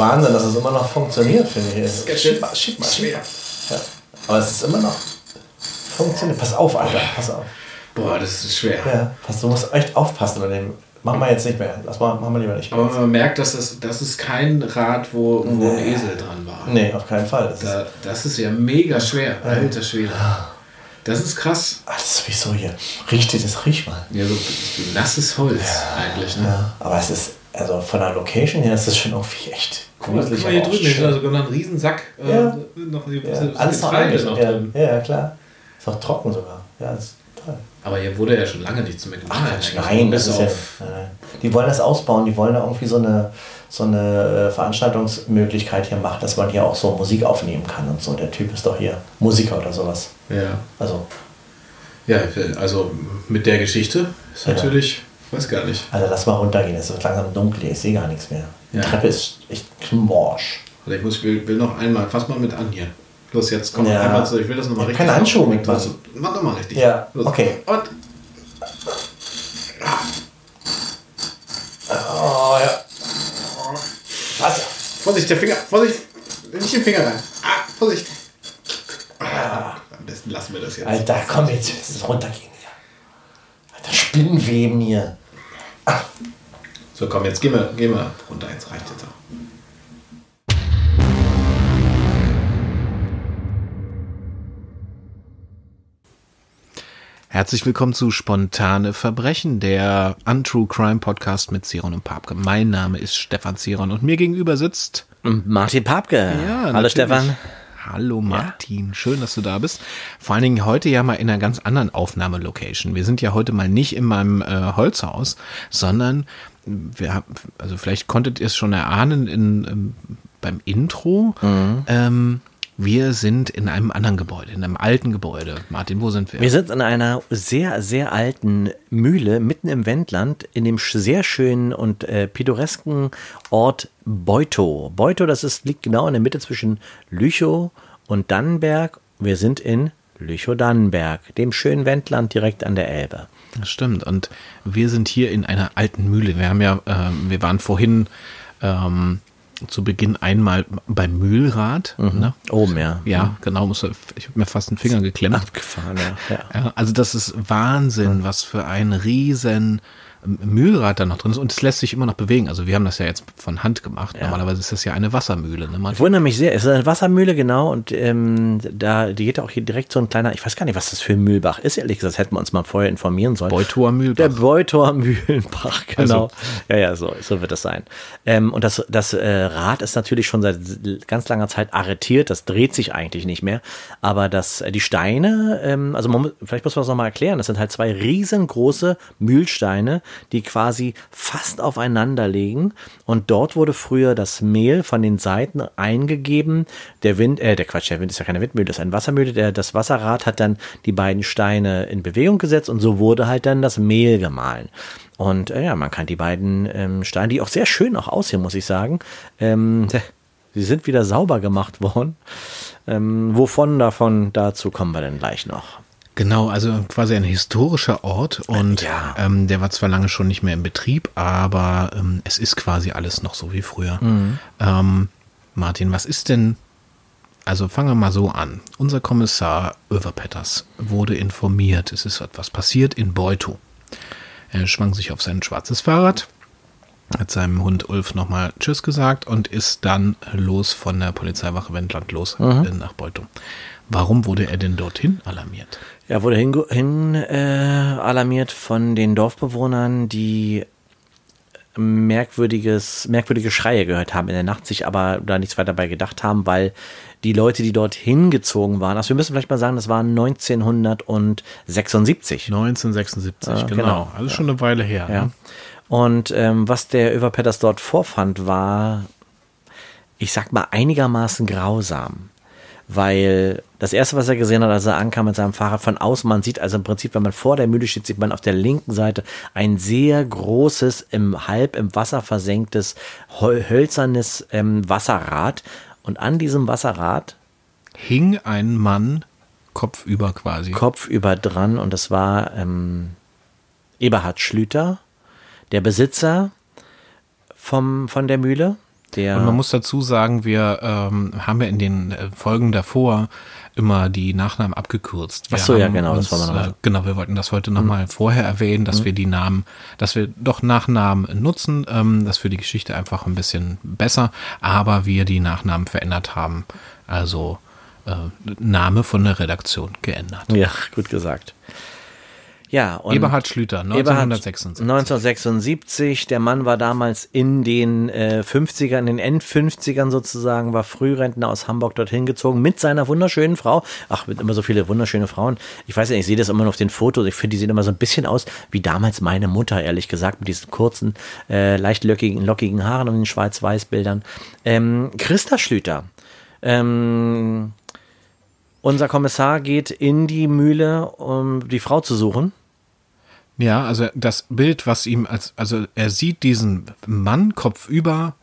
Das ist Wahnsinn, dass es immer noch funktioniert, finde ich. Es Ganz schieb schön mal, schieb mal, schwer. Ja. Aber es ist immer noch funktioniert. Pass auf, Alter, pass auf. Boah, das ist schwer. Ja, pass, du musst echt aufpassen an dem. Machen wir jetzt nicht mehr. Lass mal, machen wir lieber nicht mehr. Aber man merkt, dass das, das ist kein Rad, wo, wo ein Esel dran war. Nee, auf keinen Fall. Das ist, Da, das ist ja mega schwer. Alter Schwede. Das ist krass. ah, das ist sowieso hier. Riecht dir das, riech mal. Ja, so nasses Holz eigentlich. Ne? Ja, aber es ist, also von der Location her ist das schon irgendwie echt Guck mal, guck mal hier drüben, schön. sogar noch ein Riesensack. äh, Ja. noch, Ja, alles noch eingeschnitten. Ja, drin. ja, klar. Ist auch trocken sogar. Ja, ist toll. Aber hier wurde ja schon lange nichts mehr gemacht. Ach nein, das ist ja. Die wollen das ausbauen, die wollen da irgendwie so eine, so eine äh, Veranstaltungsmöglichkeit hier machen, dass man hier auch so Musik aufnehmen kann und so. Der Typ ist doch hier Musiker oder sowas. Ja. Also, ja, also mit der Geschichte ist Ja. natürlich, weiß gar nicht. also lass mal runtergehen, es wird langsam dunkel, ich sehe gar nichts mehr. Ja. Die Treppe ist echt morsch. Oder ich muss, will, will noch einmal, fass mal mit an hier. Los, jetzt komm Ja. einmal zu, ich will das nochmal hab richtig. keine Handschuhe machen. mitmachen. Los, Mach doch mal richtig. Ja, Los. okay. Und Oh ja. Was? Vorsicht, der Finger, Vorsicht, nicht den Finger rein. Ah, Vorsicht. Ah, am besten lassen wir das jetzt. Alter, komm jetzt, jetzt runtergehen hier. Alter, Spinnenweben hier. So, komm, jetzt gehen wir, gehen wir runter, jetzt reicht jetzt auch. Herzlich willkommen zu Spontane Verbrechen, der Untrue Crime Podcast mit Ziron und Papke. Mein Name ist Stefan Ziron und mir gegenüber sitzt Martin Papke. Hallo natürlich. Stefan. Hallo Martin, schön, dass du da bist. Vor allen Dingen heute ja mal in einer ganz anderen Aufnahmelocation. Wir sind ja heute mal nicht in meinem äh, Holzhaus, sondern wir also vielleicht konntet ihr es schon erahnen in, ähm, beim Intro. Ähm, wir sind in einem anderen Gebäude, in einem alten Gebäude. Martin, wo sind wir? Wir sind in einer sehr, sehr alten Mühle mitten im Wendland in dem sehr schönen und äh, pittoresken Ort Beutow. Beutow, das ist, liegt genau in der Mitte zwischen Lüchow und Dannenberg. Wir sind in Lüchow-Dannenberg, dem schönen Wendland direkt an der Elbe. Das stimmt. Und wir sind hier in einer alten Mühle. Wir haben ja, ähm, wir waren vorhin ähm, zu Beginn einmal beim Mühlrad. Ne? Oben, ja. Ja, genau. Muss, ich habe mir fast einen Finger geklemmt. Abgefahren, ja. ja. Also das ist Wahnsinn, was für ein riesen Mühlrad da noch drin ist. Und es lässt sich immer noch bewegen. Also wir haben das ja jetzt von Hand gemacht. Normalerweise ist das ja eine Wassermühle. Ne? Ich wundere mich sehr. Es ist eine Wassermühle, genau. Und ähm, da die geht auch hier direkt so ein kleiner, ich weiß gar nicht, was das für ein Mühlbach ist, ehrlich gesagt. Das hätten wir uns mal vorher informieren sollen. Beutower Mühlbach. Der Beutower Mühlenbach, genau. Also- ja, ja, so, so wird es sein. Ähm, und das, das äh, Rad ist natürlich schon seit ganz langer Zeit arretiert. Das dreht sich eigentlich nicht mehr. Aber das, äh, die Steine, ähm, also man, vielleicht muss man das nochmal erklären. Das sind halt zwei riesengroße Mühlsteine, die quasi fast aufeinander liegen. Und dort wurde früher das Mehl von den Seiten eingegeben. Der Wind, äh, der Quatsch, der Wind ist ja keine Windmühle, das ist eine Wassermühle. Der, das Wasserrad hat dann die beiden Steine in Bewegung gesetzt und so wurde halt dann das Mehl gemahlen. Und äh, ja, man kann die beiden ähm, Steine, die auch sehr schön auch aussehen, muss ich sagen, ähm, sie sind wieder sauber gemacht worden. Ähm, wovon davon, dazu kommen wir dann gleich noch. Genau, also quasi ein historischer Ort und Ja. ähm, der war zwar lange schon nicht mehr in Betrieb, aber ähm, es ist quasi alles noch so wie früher. Ähm, Martin, was ist denn, also fangen wir mal so an. Unser Kommissar Överpetters wurde informiert, es ist etwas passiert in Beutow. Er schwang sich auf sein schwarzes Fahrrad, hat seinem Hund Ulf nochmal Tschüss gesagt und ist dann los von der Polizeiwache Wendland los äh, nach Beutow. Warum wurde er denn dorthin alarmiert? Er wurde hin, hin äh, alarmiert von den Dorfbewohnern, die merkwürdiges, merkwürdige Schreie gehört haben in der Nacht, sich aber da nichts weiter dabei gedacht haben, weil die Leute, die dort hingezogen waren, also wir müssen vielleicht mal sagen, das war 1976. 1976, Ja, genau. genau. Also schon eine Weile her. Ja. Ne? Und ähm, was der Överpetters dort vorfand, war, ich sag mal, einigermaßen grausam. Weil das erste, was er gesehen hat, als er ankam mit seinem Fahrrad von außen, man sieht also im Prinzip, wenn man vor der Mühle steht, sieht man auf der linken Seite ein sehr großes, im halb im Wasser versenktes, hölzernes ähm, Wasserrad. Und an diesem Wasserrad Hing ein Mann kopfüber quasi. kopfüber dran und das war ähm, Eberhard Schlüter, der Besitzer vom, von der Mühle. Der Und man muss dazu sagen, wir ähm, haben ja in den äh, Folgen davor immer die Nachnamen abgekürzt. Wir Ach so, ja, genau, das uns, wollen wir noch äh, Genau, wir wollten das heute nochmal vorher erwähnen, dass wir die Namen, dass wir doch Nachnamen nutzen, ähm, das für die Geschichte einfach ein bisschen besser, aber wir die Nachnamen verändert haben. Also äh, Name von der Redaktion geändert. ja, gut gesagt. Ja, und Eberhard Schlüter, Eberhard 1976. 1976. Der Mann war damals in den äh, 50ern, in den End-50ern sozusagen, war Frührentner aus Hamburg dorthin gezogen mit seiner wunderschönen Frau. Ach, mit immer so viele wunderschöne Frauen. Ich weiß nicht, ich sehe das immer nur auf den Fotos. Ich finde, die sehen immer so ein bisschen aus wie damals meine Mutter, ehrlich gesagt, mit diesen kurzen, äh, leicht lockigen, lockigen Haaren und den Schwarz-Weiß-Bildern. Ähm, Christa Schlüter. Ähm, unser Kommissar geht in die Mühle, um die Frau zu suchen. Ja, also das Bild, was ihm als, also er sieht diesen Mann kopfüber,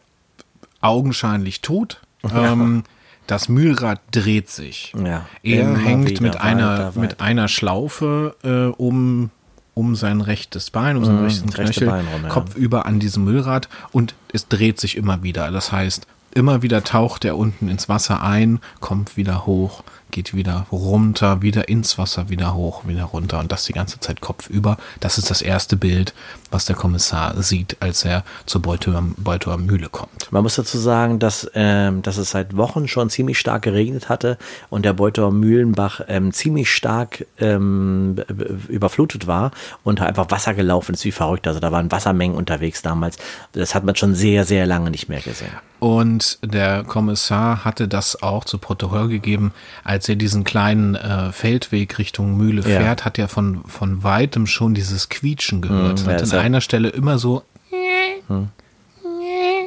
augenscheinlich tot. Ähm, das Mühlrad dreht sich. Ja, er hängt mit einer, weiter, mit einer Schlaufe äh, um, um sein rechtes Bein, um sein Mhm, rechten Knöchel, Bein rum, ja. kopfüber an diesem Müllrad und es dreht sich immer wieder. Das heißt, immer wieder taucht er unten ins Wasser ein, kommt wieder hoch, geht wieder runter, wieder ins Wasser, wieder hoch, wieder runter und das die ganze Zeit kopfüber. Das ist das erste Bild, was der Kommissar sieht, als er zur Beutower, Beutower Mühle kommt. Man muss dazu sagen, dass, ähm, dass es seit Wochen schon ziemlich stark geregnet hatte und der Beutower Mühlenbach ähm, ziemlich stark ähm, überflutet war und einfach Wasser gelaufen ist wie verrückt. Also da waren Wassermengen unterwegs damals. Das hat man schon sehr, sehr lange nicht mehr gesehen. Und der Kommissar hatte das auch zu Protokoll gegeben, als er diesen kleinen äh, Feldweg Richtung Mühle Ja. fährt, hat er von, von weitem schon dieses Quietschen gehört. Mhm, ja, hat an einer Stelle immer so,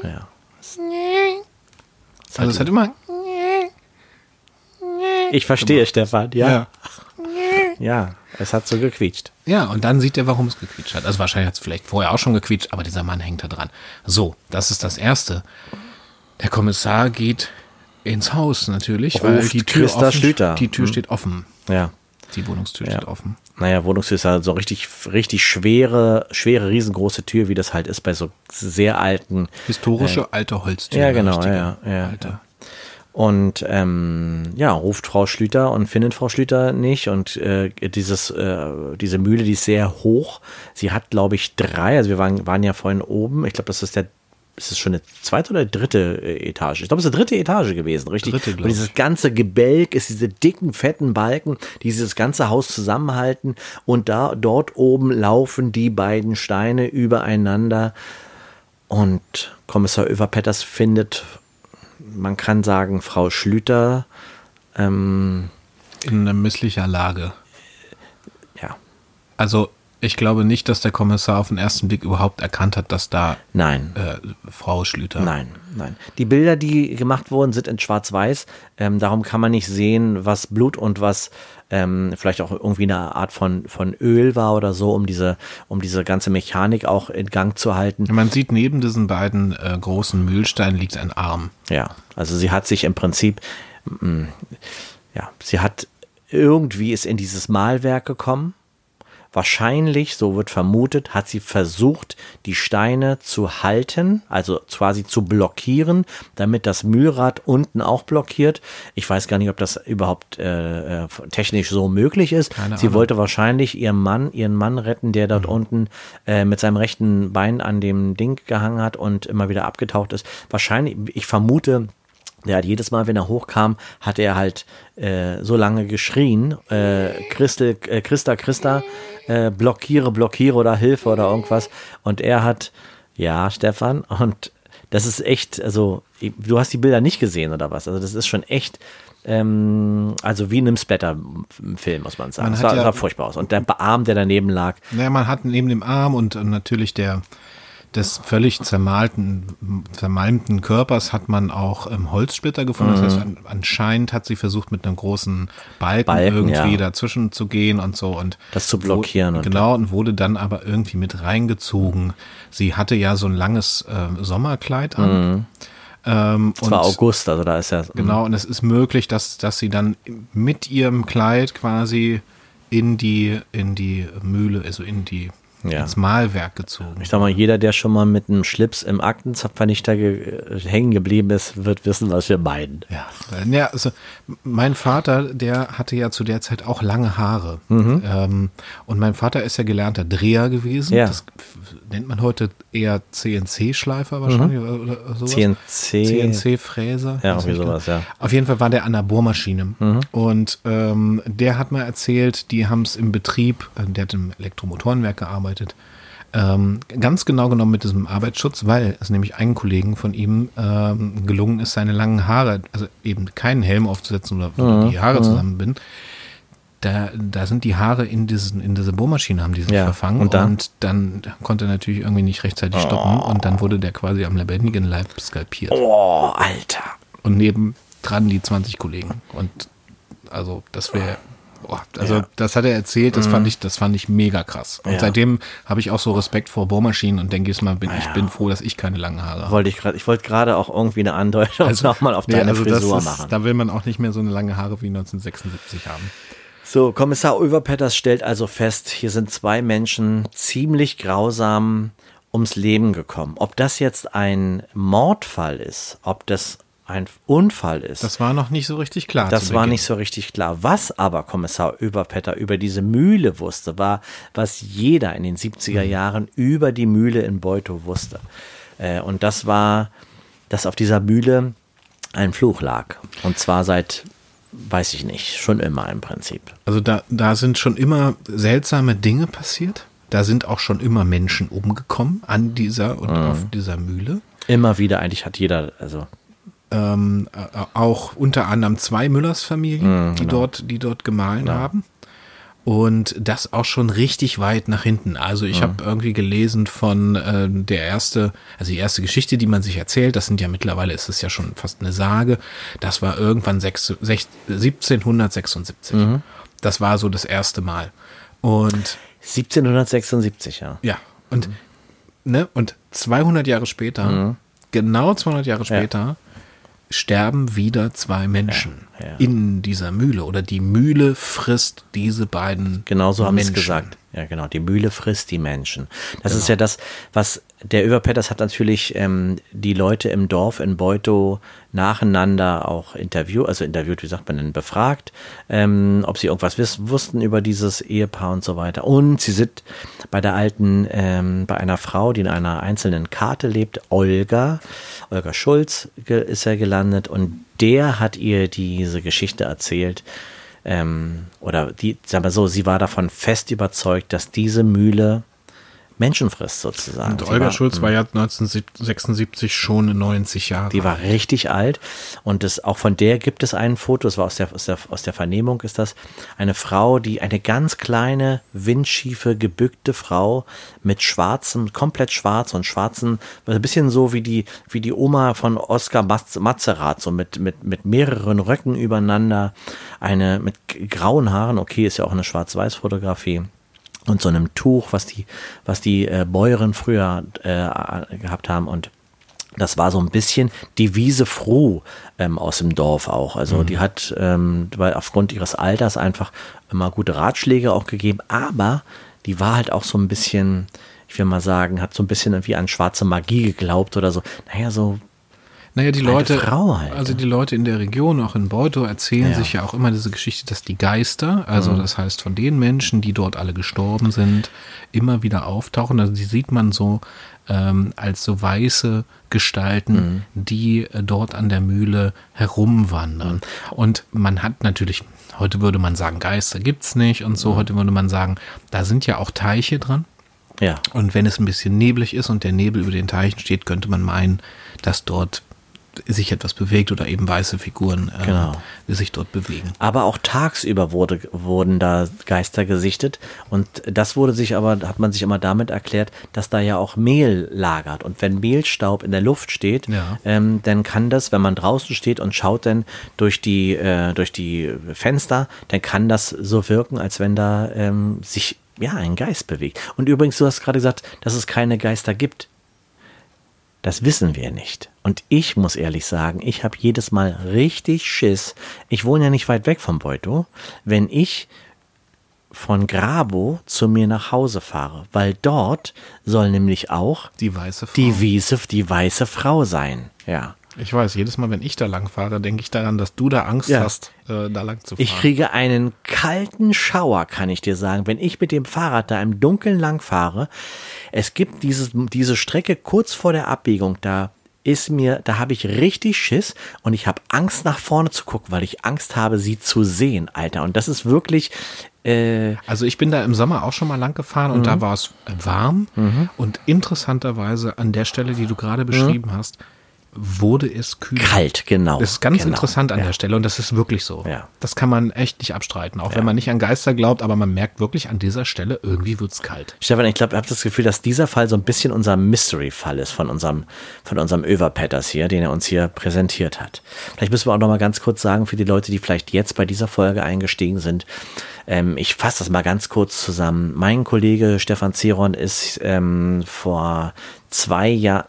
Ja. also es hat immer, Ich verstehe, Stefan, ja. ja. Ja, es hat so gequietscht. Ja, und dann sieht er, warum es gequietscht hat. Also wahrscheinlich hat es vielleicht vorher auch schon gequietscht, aber dieser Mann hängt da dran. So, das ist das Erste. Der Kommissar geht ins Haus natürlich, weil Ruft die Tür, Christa offen, Schlüter. die Tür Hm. steht offen. Ja. Die Wohnungstür Ja. steht offen. Naja, Wohnungstür ist ja so richtig, richtig schwere, schwere, riesengroße Tür, wie das halt ist bei so sehr alten. Historische alte Holztür. Ja, genau, ja, ja, alte. ja. Und ähm, ja, ruft Frau Schlüter und findet Frau Schlüter nicht. Und äh, dieses, äh, diese Mühle, die ist sehr hoch. Sie hat, glaube ich, drei. Also wir waren, waren ja vorhin oben. Ich glaube, das ist der. Ist es schon eine zweite oder dritte äh, Etage? Ich glaube, es ist eine dritte Etage gewesen, richtig? Dritte, und dieses ganze Gebälk ist diese dicken, fetten Balken, die dieses ganze Haus zusammenhalten. Und da dort oben laufen die beiden Steine übereinander. Und Kommissar Överpetters findet, man kann sagen, Frau Schlüter, ähm, In einer misslicher Lage. ja, Also ich glaube nicht, dass der Kommissar auf den ersten Blick überhaupt erkannt hat, dass da nein. äh, Frau Schlüter. Nein, nein. Die Bilder, die gemacht wurden, sind in Schwarz-Weiß. Ähm, darum kann man nicht sehen, was Blut und was ähm, vielleicht auch irgendwie eine Art von, von Öl war oder so, um diese, um diese ganze Mechanik auch in Gang zu halten. Man sieht neben diesen beiden äh, großen Mühlsteinen liegt ein Arm. Ja, also sie hat sich im Prinzip, mm, ja, sie hat irgendwie ist in dieses Malwerk gekommen. Wahrscheinlich, so wird vermutet, hat sie versucht, die Steine zu halten, also quasi zu blockieren, damit das Mühlrad unten auch blockiert. Ich weiß gar nicht, ob das überhaupt äh, äh, technisch so möglich ist. Keine sie Ahnung. wollte wahrscheinlich ihren Mann, ihren Mann retten, der dort unten äh, mit seinem rechten Bein an dem Ding gehangen hat und immer wieder abgetaucht ist. Wahrscheinlich, ich vermute, der hat jedes Mal, wenn er hochkam, hat er halt äh, so lange geschrien, äh, Christel, äh, Christa, Christa, äh, blockiere, blockiere oder Hilfe oder irgendwas. Und er hat, ja, Stefan, und das ist echt, also, du hast die Bilder nicht gesehen oder was? Also, das ist schon echt, ähm, also wie in einem Splatter-Film, muss man sagen. Man Das sah, ja- sah furchtbar aus. Und der Arm, der daneben lag, Naja, man hat neben dem Arm und äh, natürlich der des völlig zermalten, zermalmten Körpers hat man auch ähm, Holzsplitter gefunden. Das heißt, an, anscheinend hat sie versucht, mit einem großen Balken, Balken, irgendwie ja. dazwischen zu gehen und so und Das zu blockieren Wo, und- genau, und wurde dann aber irgendwie mit reingezogen. Sie hatte ja so ein langes äh, Sommerkleid an. Ähm, es war August, also da ist ja, Genau, und es ist möglich, dass, dass sie dann mit ihrem Kleid quasi in die, in die Mühle, also in die Ja. ins Malwerk gezogen. Ich sag mal, jeder, der schon mal mit einem Schlips im Aktenzapfernichter ge hängen geblieben ist, wird wissen, was wir meinen. Ja, ja also mein Vater, der hatte ja zu der Zeit auch lange Haare. Mhm. Ähm, und mein Vater ist ja gelernter Dreher gewesen. Ja. Das nennt man heute eher CNC-Schleifer wahrscheinlich oder, oder sowas. CNC. CNC-Fräser. Ja, irgendwie nicht sowas, ja. Auf jeden Fall war der an der Bohrmaschine. Und ähm, der hat mir erzählt, die haben es im Betrieb, äh, der hat im Elektromotorenwerk gearbeitet, ähm, ganz genau genommen mit diesem Arbeitsschutz, weil es nämlich einen Kollegen von ihm ähm, gelungen ist, seine langen Haare, also eben keinen Helm aufzusetzen oder, oder die Haare zusammenbinden. Da, da sind die Haare in, diesen, in diese Bohrmaschine, haben die sich Ja, verfangen. und dann? und dann konnte er natürlich irgendwie nicht rechtzeitig stoppen. Und dann wurde der quasi am lebendigen Leib skalpiert Oh, Alter. und neben dran die 20 Kollegen. Und also das wäre, boah, also Ja. Mhm. das hat er erzählt, das fand ich, das fand ich mega krass. Und Ja. seitdem habe ich auch so Respekt vor Bohrmaschinen und denke jetzt mal, bin, ich Ja. bin froh, dass ich keine langen Haare habe. Wollte ich gerade, ich wollte gerade auch irgendwie eine Andeutung nochmal auf nee, deine also Frisur ist, machen. Da will man auch nicht mehr so eine lange Haare wie 1976 haben. So, Kommissar Ulverpetters stellt also fest, hier sind zwei Menschen ziemlich grausam ums Leben gekommen. Ob das jetzt ein Mordfall ist, ob das ein Unfall ist, Das war noch nicht so richtig klar. das war nicht so richtig klar. Was aber Kommissar Überpetter über diese Mühle wusste, war, was jeder in den 70er Mhm. Jahren über die Mühle in Beutow wusste. Äh, Und das war, dass auf dieser Mühle ein Fluch lag. Und zwar seit, weiß ich nicht, schon immer im Prinzip. Also da, da sind schon immer seltsame Dinge passiert. Da sind auch schon immer Menschen umgekommen an dieser und Mhm. auf dieser Mühle. Immer wieder, eigentlich hat jeder, also ähm, äh, auch unter anderem zwei Müllers Familien, Mhm, die genau. dort, die dort gemahlen haben. Und das auch schon richtig weit nach hinten. Also ich habe irgendwie gelesen von äh, der erste, also die erste Geschichte, die man sich erzählt, das sind ja mittlerweile ist es ja schon fast eine Sage, das war irgendwann sechs, sech, 1776. Mhm. Das war so das erste Mal. Und 1776, ja. ja, und, ne, und 200 Jahre später, genau 200 Jahre später, sterben wieder zwei Menschen Ja, ja. in dieser Mühle oder die Mühle frisst diese beiden Genau so haben sie es gesagt. Ja, genau. Die Mühle frisst die Menschen. Das ist ja das, was der Überpetters hat natürlich ähm, die Leute im Dorf in Beutow nacheinander auch interviewt, also interviewt, wie sagt man denn, befragt, ähm, ob sie irgendwas wiss, wussten über dieses Ehepaar und so weiter. Und sie sind bei der alten, ähm, bei einer Frau, die in einer einzelnen Karte lebt, Olga, Olga Schulz ist er gelandet und der hat ihr diese Geschichte erzählt, ähm, oder die, sagen wir so, sie war davon fest überzeugt, dass diese Mühle Menschen frisst sozusagen. Und Sie Olga war, Schulz war ja 1976 schon 90 Jahre. Die war richtig alt. Und das, auch von der gibt es ein Foto, das war aus der, aus, der, aus der Vernehmung ist das, eine Frau, die eine ganz kleine, windschiefe, gebückte Frau mit schwarzen, komplett schwarz und schwarzen, ein bisschen so wie die, wie die Oma von Oskar Mazerat, so mit, mit, mit mehreren Röcken übereinander, eine mit grauen Haaren, okay, ist ja auch eine Schwarz-Weiß-Fotografie und so einem Tuch, was die, was die äh, Bäuerin früher äh, gehabt haben und das war so ein bisschen die Wiese froh ähm, aus dem Dorf auch. Also die hat, ähm, weil aufgrund ihres Alters einfach immer gute Ratschläge auch gegeben, aber die war halt auch so ein bisschen, ich will mal sagen, hat so ein bisschen irgendwie an schwarze Magie geglaubt oder so. Naja, so Naja, die Leute, Frau halt, also die Leute in der Region, auch in Beutow, erzählen Ja. sich ja auch immer diese Geschichte, dass die Geister, also Mhm. das heißt von den Menschen, die dort alle gestorben sind, immer wieder auftauchen. Also die sieht man so ähm, als so weiße Gestalten, Mhm. die äh, dort an der Mühle herumwandern. Mhm. Und man hat natürlich, heute würde man sagen, Geister gibt's nicht und Mhm. so, heute würde man sagen, da sind ja auch Teiche dran. ja. Und wenn es ein bisschen neblig ist und der Nebel über den Teichen steht, könnte man meinen, dass dort sich etwas bewegt oder eben weiße Figuren äh, Genau. sich dort bewegen. Aber auch tagsüber wurde, wurden da Geister gesichtet. Und das wurde sich aber, hat man sich immer damit erklärt, dass da ja auch Mehl lagert. Und wenn Mehlstaub in der Luft steht, Ja. ähm, dann kann das, wenn man draußen steht und schaut dann durch die, äh, durch die Fenster, dann kann das so wirken, als wenn da ähm, sich ja ein Geist bewegt. Und übrigens, du hast gerade gesagt, dass es keine Geister gibt. Das wissen wir nicht. Und ich muss ehrlich sagen, ich habe jedes Mal richtig Schiss. Ich wohne ja nicht weit weg von Beutow. Wenn ich von Grabo zu mir nach Hause fahre, weil dort soll nämlich auch Die weiße Frau. die Wiese, die weiße Frau sein. Ja. ich weiß, jedes Mal, wenn ich da lang fahre, denke ich daran, dass du da Angst Ja. hast, äh, da lang zu fahren. Ich kriege einen kalten Schauer, kann ich dir sagen, wenn ich mit dem Fahrrad da im Dunkeln lang fahre. Es gibt dieses, diese Strecke kurz vor der Abbiegung, da ist mir, da habe ich richtig Schiss und ich habe Angst nach vorne zu gucken, weil ich Angst habe, sie zu sehen, Alter. Und das ist wirklich, äh, Also ich bin da im Sommer auch schon mal lang gefahren und Mhm. da war es warm und interessanterweise an der Stelle, die du gerade beschrieben hast, wurde es kühl. Kalt, genau. Das ist ganz genau. interessant an ja. der Stelle und das ist wirklich so. Ja. Das kann man echt nicht abstreiten, auch Ja. wenn man nicht an Geister glaubt, aber man merkt wirklich an dieser Stelle, irgendwie wird's kalt. Stefan, ich glaube, ich habe das Gefühl, dass dieser Fall so ein bisschen unser Mystery-Fall ist von unserem, von unserem Överpetters hier, den er uns hier präsentiert hat. Vielleicht müssen wir auch noch mal ganz kurz sagen, für die Leute, die vielleicht jetzt bei dieser Folge eingestiegen sind, ähm, ich fasse das mal ganz kurz zusammen. Mein Kollege Stefan Zeron ist ähm, vor zwei Jahren,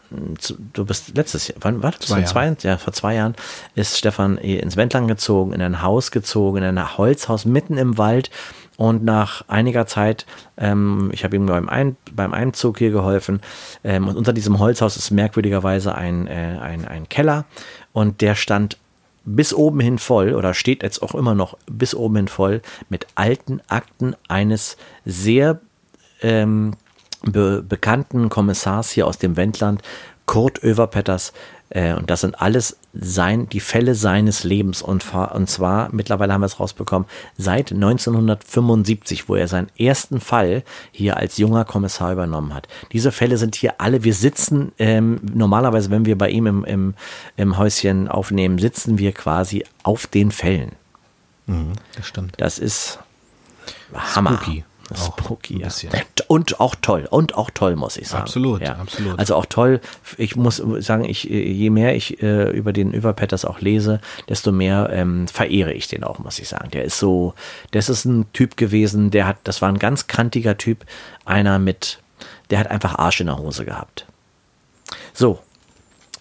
du bist letztes Jahr, wann war das? Zwei Vor zwei, ja, vor zwei Jahren ist Stefan ins Wendland gezogen, in ein Haus gezogen, in ein Holzhaus mitten im Wald. Und nach einiger Zeit, ähm, ich habe ihm beim, ein, beim Einzug hier geholfen, ähm, und unter diesem Holzhaus ist merkwürdigerweise ein, äh, ein, ein Keller und der stand bis oben hin voll oder steht jetzt auch immer noch bis oben hin voll mit alten Akten eines sehr ähm, be bekannten Kommissars hier aus dem Wendland, Kurt Överpetters. Äh, und das sind alles sein, die Fälle seines Lebens. Und, und zwar, mittlerweile haben wir es rausbekommen, seit 1975, wo er seinen ersten Fall hier als junger Kommissar übernommen hat. Diese Fälle sind hier alle, wir sitzen ähm, normalerweise, wenn wir bei ihm im, im, im Häuschen aufnehmen, sitzen wir quasi auf den Fällen. Das stimmt. Das ist Hammer. Spooky. Spooky, ja. Und auch toll. Und auch toll, muss ich sagen. Absolut, ja. absolut. Also auch toll. Ich muss sagen, ich, je mehr ich äh, über den Überpetters auch lese, desto mehr ähm, verehre ich den auch, muss ich sagen. Der ist so, das ist ein Typ gewesen, der hat, das war ein ganz kantiger Typ, einer mit, der hat einfach Arsch in der Hose gehabt. So.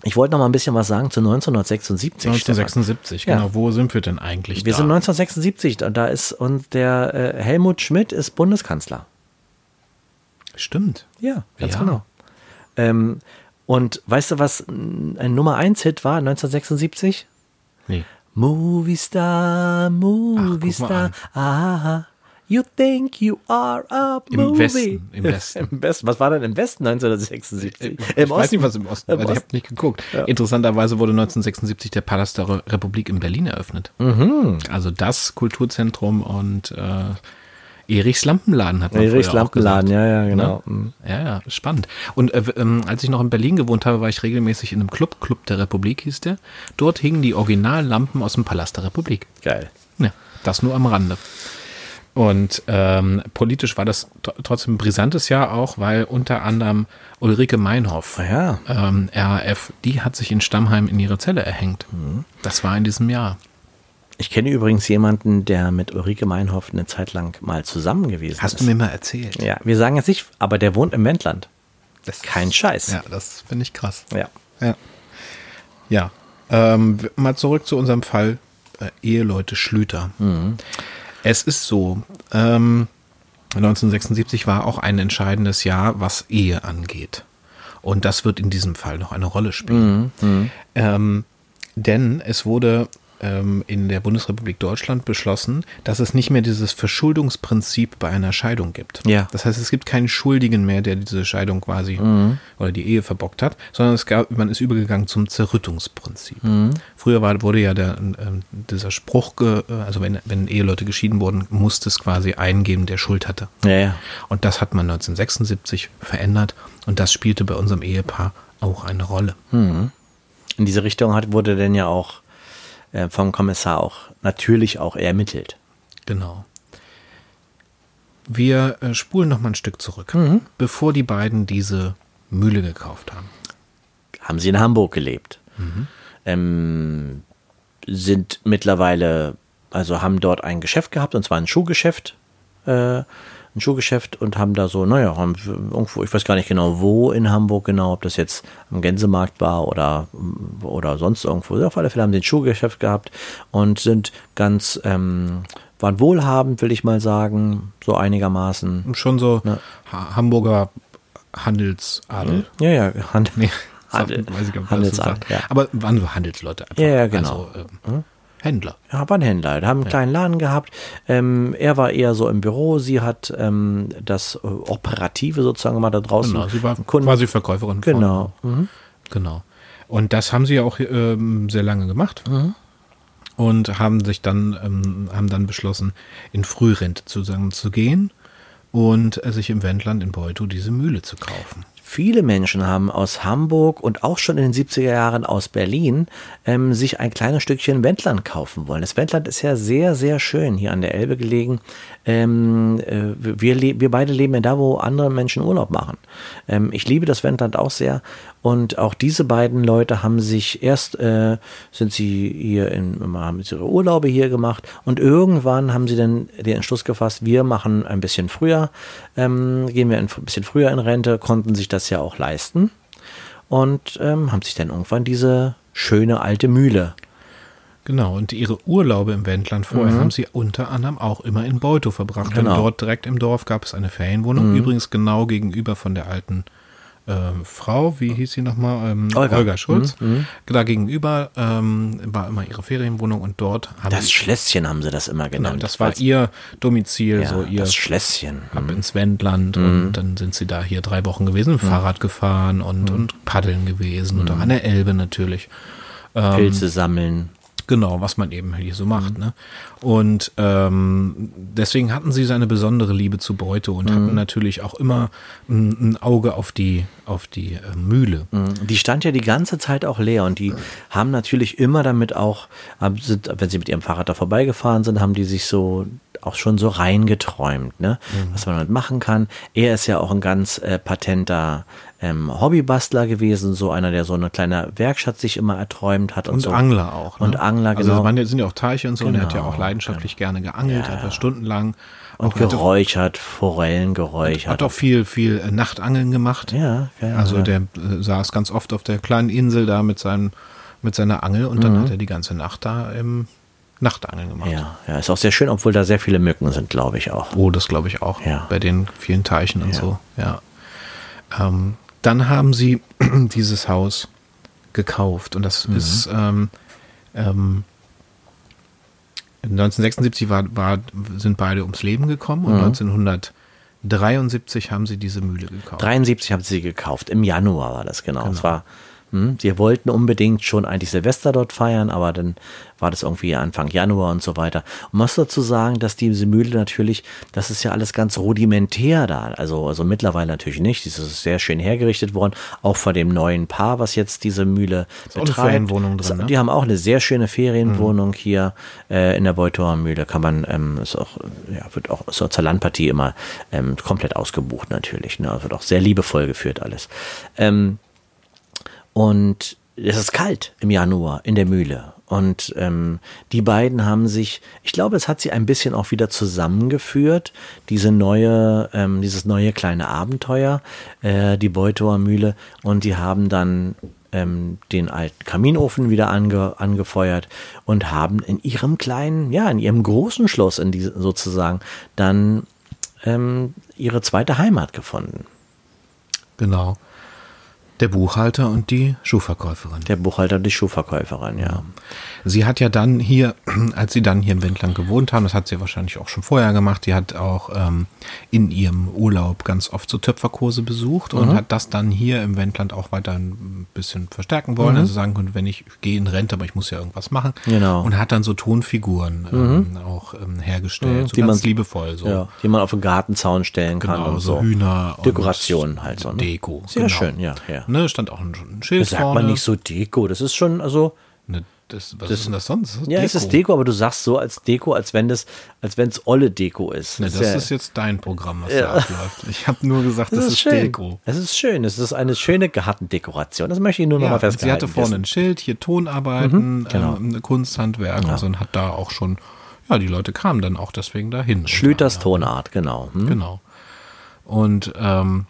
Ich wollte noch mal ein bisschen was sagen zu 1976. Stefan. 1976, Ja. genau. Wo sind wir denn eigentlich Wir da? sind 1976, da, da ist und der äh, Helmut Schmidt ist Bundeskanzler. Stimmt. Ja, ganz Ja. genau. Ähm, und weißt du, was ein Nummer 1 Hit war 1976? Nee. Movie Star, Movie guck mal Star, an. aha. You think you are a Im movie. Westen, im Westen. Im Westen. Was war denn im Westen 1976? Ich weiß nicht, was im Osten Im war. Ich habe nicht geguckt. Ja. Interessanterweise wurde 1976 der Palast der Re- Republik in Berlin eröffnet. Mhm. Also das Kulturzentrum und äh, Erichs Lampenladen hat man Erichs Lampenladen, ja, ja, genau. Ne? Ja, ja, spannend. Und äh, ähm, als ich noch in Berlin gewohnt habe, war ich regelmäßig in einem Club, Club der Republik hieß der. Dort hingen die Originallampen aus dem Palast der Republik. Geil. Ja, das nur am Rande. Und ähm, politisch war das tr- trotzdem ein brisantes Jahr auch, weil unter anderem Ulrike Meinhoff, Ah ja. ähm, RAF, die hat sich in Stammheim in ihre Zelle erhängt. Mhm. Das war in diesem Jahr. Ich kenne übrigens jemanden, der mit Ulrike Meinhoff eine Zeit lang mal zusammen gewesen Hast ist. du mir mal erzählt? Ja, wir sagen jetzt nicht, aber der wohnt im Wendland. Das Kein Scheiß. Ja, das finde ich krass. Ja. Ja. Ja. Ähm, mal zurück zu unserem Fall äh, Eheleute Schlüter. Es ist so, ähm, 1976 war auch ein entscheidendes Jahr, was Ehe angeht. Und das wird in diesem Fall noch eine Rolle spielen. Ähm, denn es wurde ähm, in der Bundesrepublik Deutschland beschlossen, dass es nicht mehr dieses Verschuldungsprinzip bei einer Scheidung gibt. Ja. Das heißt, es gibt keinen Schuldigen mehr, der diese Scheidung quasi oder die Ehe verbockt hat, sondern es gab, man ist übergegangen zum Zerrüttungsprinzip. Früher war, wurde ja der, ähm, dieser Spruch, ge, äh, also wenn, wenn Eheleute geschieden wurden, musste es quasi eingeben, der Schuld hatte. Ja, ja. Und das hat man 1976 verändert und das spielte bei unserem Ehepaar auch eine Rolle. In diese Richtung hat, wurde denn ja auch äh, vom Kommissar auch natürlich auch ermittelt. Genau. Wir äh, spulen noch mal ein Stück zurück, bevor die beiden diese Mühle gekauft haben. Haben sie in Hamburg gelebt. Ähm, sind mittlerweile, also haben dort ein Geschäft gehabt, und zwar ein Schuhgeschäft. Äh, ein Schuhgeschäft und haben da so, naja, haben irgendwo, ich weiß gar nicht genau, wo in Hamburg genau, ob das jetzt am Gänsemarkt war oder, oder sonst irgendwo. Auf alle Fälle haben sie ein Schuhgeschäft gehabt und sind ganz ähm, waren wohlhabend, will ich mal sagen, so einigermaßen. Schon so ha Hamburger Handelsadel. Ja, ja, Hand, Nee, Handel- weiß ich ja. Aber waren so Handelsleute einfach. Ja, ja, genau. Also, ähm, Händler. Ja, war ein Händler. Die haben einen kleinen Laden gehabt. Ähm, er war eher so im Büro. Sie hat ähm, das äh, Operative sozusagen mal da draußen. Genau, sie war Kunden- quasi Verkäuferin. Genau. Genau. Und das haben sie ja auch ähm, sehr lange gemacht. Und haben sich dann, ähm, haben dann beschlossen, in Frührente zusammen zu gehen und äh, sich im Wendland in Beutow diese Mühle zu kaufen. Viele Menschen haben aus Hamburg und auch schon in den 70er Jahren aus Berlin ähm, sich ein kleines Stückchen Wendland kaufen wollen. Das Wendland ist ja sehr, sehr schön hier an der Elbe gelegen. Ähm, äh, wir, wir beide leben ja da, wo andere Menschen Urlaub machen. Ähm, ich liebe das Wendland auch sehr. Und auch diese beiden Leute haben sich erst, äh, sind sie hier in, haben ihre Urlaube hier gemacht und irgendwann haben sie dann den Entschluss gefasst, wir machen ein bisschen früher, ähm, gehen wir ein bisschen früher in Rente, konnten sich das ja auch leisten und ähm, haben sich dann irgendwann diese schöne alte Mühle. Genau, und ihre Urlaube im Wendland vorher haben sie unter anderem auch immer in Beutow verbracht. Denn Genau. dort direkt im Dorf gab es eine Ferienwohnung, übrigens genau gegenüber von der alten ähm, Frau, wie hieß sie nochmal? Ähm, Olga. Olga Schulz. Da gegenüber ähm, war immer ihre Ferienwohnung und dort haben Das Schlösschen haben sie das immer genau, genannt. das war ihr Domizil, ja, so ihr das Schlösschen. ab ins Wendland und dann sind sie da hier drei Wochen gewesen, Fahrrad gefahren und, und paddeln gewesen und auch an der Elbe natürlich. Ähm, Pilze sammeln. Genau, was man eben hier so macht. Ne? Und ähm, deswegen hatten sie seine besondere Liebe zu Beute und hatten natürlich auch immer ein, ein Auge auf die, auf die äh, Mühle. Die stand ja die ganze Zeit auch leer und die haben natürlich immer damit auch, sind, wenn sie mit ihrem Fahrrad da vorbeigefahren sind, haben die sich so auch schon so reingeträumt, ne? was man damit machen kann. Er ist ja auch ein ganz äh, patenter ähm, Hobbybastler gewesen, so einer, der so eine kleine Werkstatt sich immer erträumt hat und, Und so. Angler auch. Ne? Und Angler, also genau. Also man, sind ja auch Teiche und so und er hat ja Genau, auch leidenschaftlich gerne geangelt, hat das stundenlang. und auch, geräuchert, Forellen geräuchert. hat auch viel, viel äh, Nachtangeln gemacht. Ja, ja, Also ja. der äh, saß ganz oft auf der kleinen Insel da mit, seinem, mit seiner Angel und dann hat er die ganze Nacht da im Nachtangeln gemacht. Mhm. ja, ja, ist auch sehr schön, obwohl da sehr viele Mücken sind, glaube ich auch. Oh, das glaube ich auch. Ja. Bei den vielen Teichen und so. Ja. Ähm, dann haben sie dieses Haus gekauft und das ist ähm, ähm, 1976 war, war, sind beide ums Leben gekommen und 1973 haben sie diese Mühle gekauft. 73 haben sie sie gekauft. Im Januar war das genau. Es war, hm, sie wollten unbedingt schon eigentlich Silvester dort feiern, aber dann war das irgendwie Anfang Januar und so weiter. Und man muss dazu sagen, dass diese Mühle natürlich, das ist ja alles ganz rudimentär da. Also, also mittlerweile natürlich nicht. Das ist sehr schön hergerichtet worden. Auch von dem neuen Paar, was jetzt diese Mühle auch eine betreibt. Ferienwohnung drin, Ist- ne? Die haben auch eine sehr schöne Ferienwohnung hier äh, in der Beutauer Mühle. Kann man, ähm, ist auch, ja, wird auch so zur Landpartie immer ähm, komplett ausgebucht natürlich. Ne? Wird auch sehr liebevoll geführt alles. Ähm, und es ist kalt im Januar in der Mühle. Und ähm, die beiden haben sich, ich glaube, es hat sie ein bisschen auch wieder zusammengeführt, diese neue, ähm, dieses neue kleine Abenteuer, äh, die Beutauer Mühle. Und die haben dann ähm, den alten Kaminofen wieder ange, angefeuert und haben in ihrem kleinen, ja, in ihrem großen Schloss, in diese, sozusagen, dann ähm, ihre zweite Heimat gefunden. Genau. Der Buchhalter und die Schuhverkäuferin. Der Buchhalter und die Schuhverkäuferin, ja. Sie hat ja dann hier, als sie dann hier im Wendland gewohnt haben, das hat sie wahrscheinlich auch schon vorher gemacht, die hat auch ähm, in ihrem Urlaub ganz oft so Töpferkurse besucht Mhm. und hat das dann hier im Wendland auch weiter ein bisschen verstärken wollen. Also sagen konnte, wenn ich, ich gehe in Rente, aber ich muss ja irgendwas machen. Mhm. Genau. Und hat dann so Tonfiguren ähm, auch ähm, hergestellt, so Die ganz man- liebevoll. So. Ja, die man auf den Gartenzaun stellen kann Genau, so. Hühner und Dekorationen halt so. Ne? Deko. Sehr genau. schön, ja, ja. Ne, stand auch ein, ein Schild Das sagt vorne. man nicht so Deko, das ist schon, also, Ne, das, was ist denn das sonst? Das ist ja, es ist Deko, aber du sagst so als Deko, als wenn das, als wenn es olle Deko ist. Ne, Das das ja- ist jetzt dein Programm, was da abläuft. Ich habe nur gesagt, das, ist, schön. Deko. Es ist schön, es ist eine schöne Gartendekoration. Das möchte ich nur noch Ja, mal und festhalten. sie hatte vorne ein Schild, hier Tonarbeiten, genau. ähm, Kunsthandwerk also und hat da auch schon, ja, die Leute kamen dann auch deswegen dahin. Schlüters Tonart, genau. Hm? Genau. Und ähm,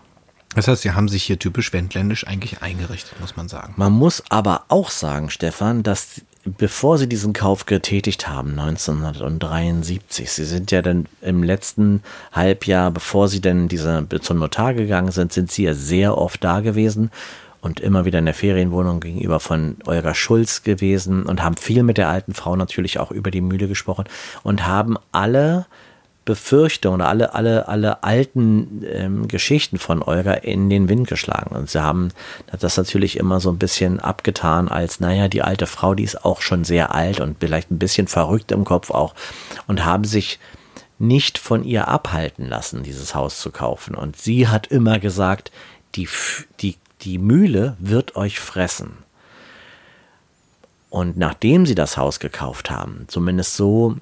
das heißt, sie haben sich hier typisch wendländisch eigentlich eingerichtet, muss man sagen. Man muss aber auch sagen, Stefan, dass bevor sie diesen Kauf getätigt haben, 1973, sie sind ja dann im letzten Halbjahr, bevor sie denn diese, zum Notar gegangen sind, sind sie ja sehr oft da gewesen und immer wieder in der Ferienwohnung gegenüber von Olga Schulz gewesen und haben viel mit der alten Frau natürlich auch über die Mühle gesprochen und haben alle Befürchtungen alle, alle, alle alten ähm, Geschichten von Olga in den Wind geschlagen. Und sie haben das natürlich immer so ein bisschen abgetan als, naja, die alte Frau, die ist auch schon sehr alt und vielleicht ein bisschen verrückt im Kopf auch und haben sich nicht von ihr abhalten lassen, dieses Haus zu kaufen. Und sie hat immer gesagt, die, die, die Mühle wird euch fressen. Und nachdem sie das Haus gekauft haben, zumindest so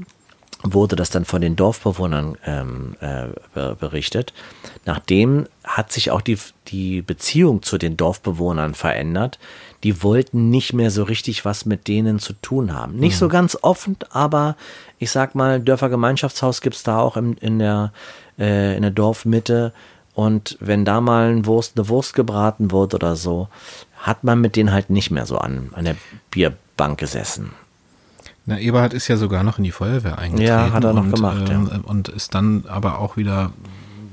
wurde das dann von den Dorfbewohnern ähm, äh, berichtet. Nachdem hat sich auch die, die Beziehung zu den Dorfbewohnern verändert. Die wollten nicht mehr so richtig was mit denen zu tun haben. Nicht mhm. so ganz offen, aber ich sag mal, Dörfergemeinschaftshaus gibt's da auch im, in, der, äh, in der Dorfmitte. Und wenn da mal ein Wurst, eine Wurst gebraten wurde oder so, hat man mit denen halt nicht mehr so an, an der Bierbank gesessen. Na, Eberhard ist ja sogar noch in die Feuerwehr eingetreten. Ja, hat er noch und, gemacht. Ähm, ja. Und ist dann aber auch wieder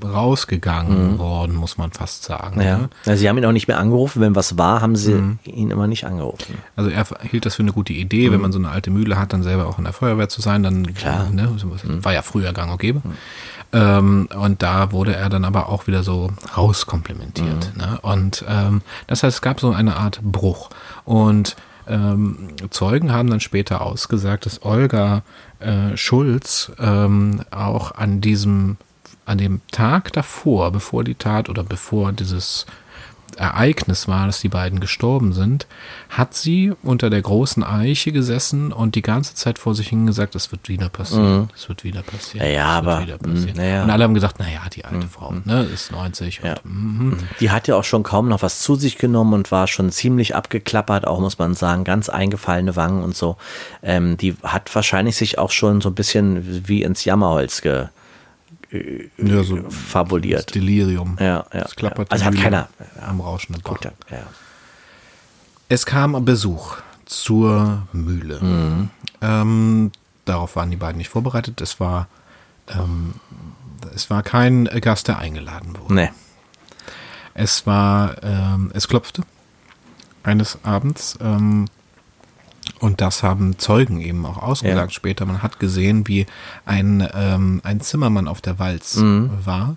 rausgegangen mhm. worden, muss man fast sagen. Ja. Ne? ja. Sie haben ihn auch nicht mehr angerufen. Wenn was war, haben sie mhm. ihn immer nicht angerufen. Also er hielt das für eine gute Idee, mhm. wenn man so eine alte Mühle hat, dann selber auch in der Feuerwehr zu sein. Dann Klar. Ne, mhm. war ja früher gang und gäbe. Mhm. Ähm, und da wurde er dann aber auch wieder so rauskomplimentiert. Mhm. Ne? Und ähm, das heißt, es gab so eine Art Bruch. Und ähm, Zeugen haben dann später ausgesagt, dass Olga äh, Schulz ähm, auch an diesem, an dem Tag davor, bevor die Tat oder bevor dieses Ereignis war, dass die beiden gestorben sind, hat sie unter der großen Eiche gesessen und die ganze Zeit vor sich hin gesagt, es wird wieder passieren, es mhm. wird wieder passieren. Ja, aber, passieren. Ja. Und alle haben gesagt, naja, die alte mhm. Frau ne, ist 90. Ja. Und, mm, die hat ja auch schon kaum noch was zu sich genommen und war schon ziemlich abgeklappert, auch muss man sagen, ganz eingefallene Wangen und so. Ähm, die hat wahrscheinlich sich auch schon so ein bisschen wie ins Jammerholz ge ja, so fabuliert. Delirium. Ja, ja. Das klappert ja. Also hat keiner am rauschenden Bach. Ja. Es kam Besuch zur Mühle. Mhm. Ähm, darauf waren die beiden nicht vorbereitet. Es war, ähm, es war kein Gast, der eingeladen wurde. Nee. Es war, ähm, es klopfte eines Abends. Ähm, und das haben Zeugen eben auch ausgesagt ja. später. Man hat gesehen, wie ein, ähm, ein Zimmermann auf der Walz mhm. war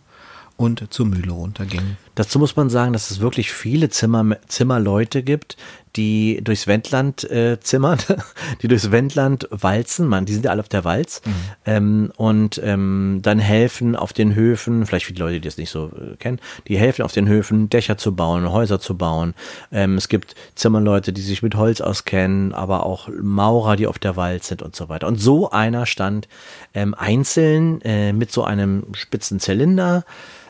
und zur Mühle runterging. Dazu muss man sagen, dass es wirklich viele Zimmer, Zimmerleute gibt, die durchs Wendland äh, zimmern, die durchs Wendland walzen, man, die sind ja alle auf der Walz mhm. ähm, und ähm, dann helfen auf den Höfen, vielleicht viele Leute, die das nicht so äh, kennen, die helfen auf den Höfen, Dächer zu bauen, Häuser zu bauen. Ähm, es gibt Zimmerleute, die sich mit Holz auskennen, aber auch Maurer, die auf der Walz sind und so weiter. Und so einer stand ähm, einzeln äh, mit so einem spitzen Zylinder,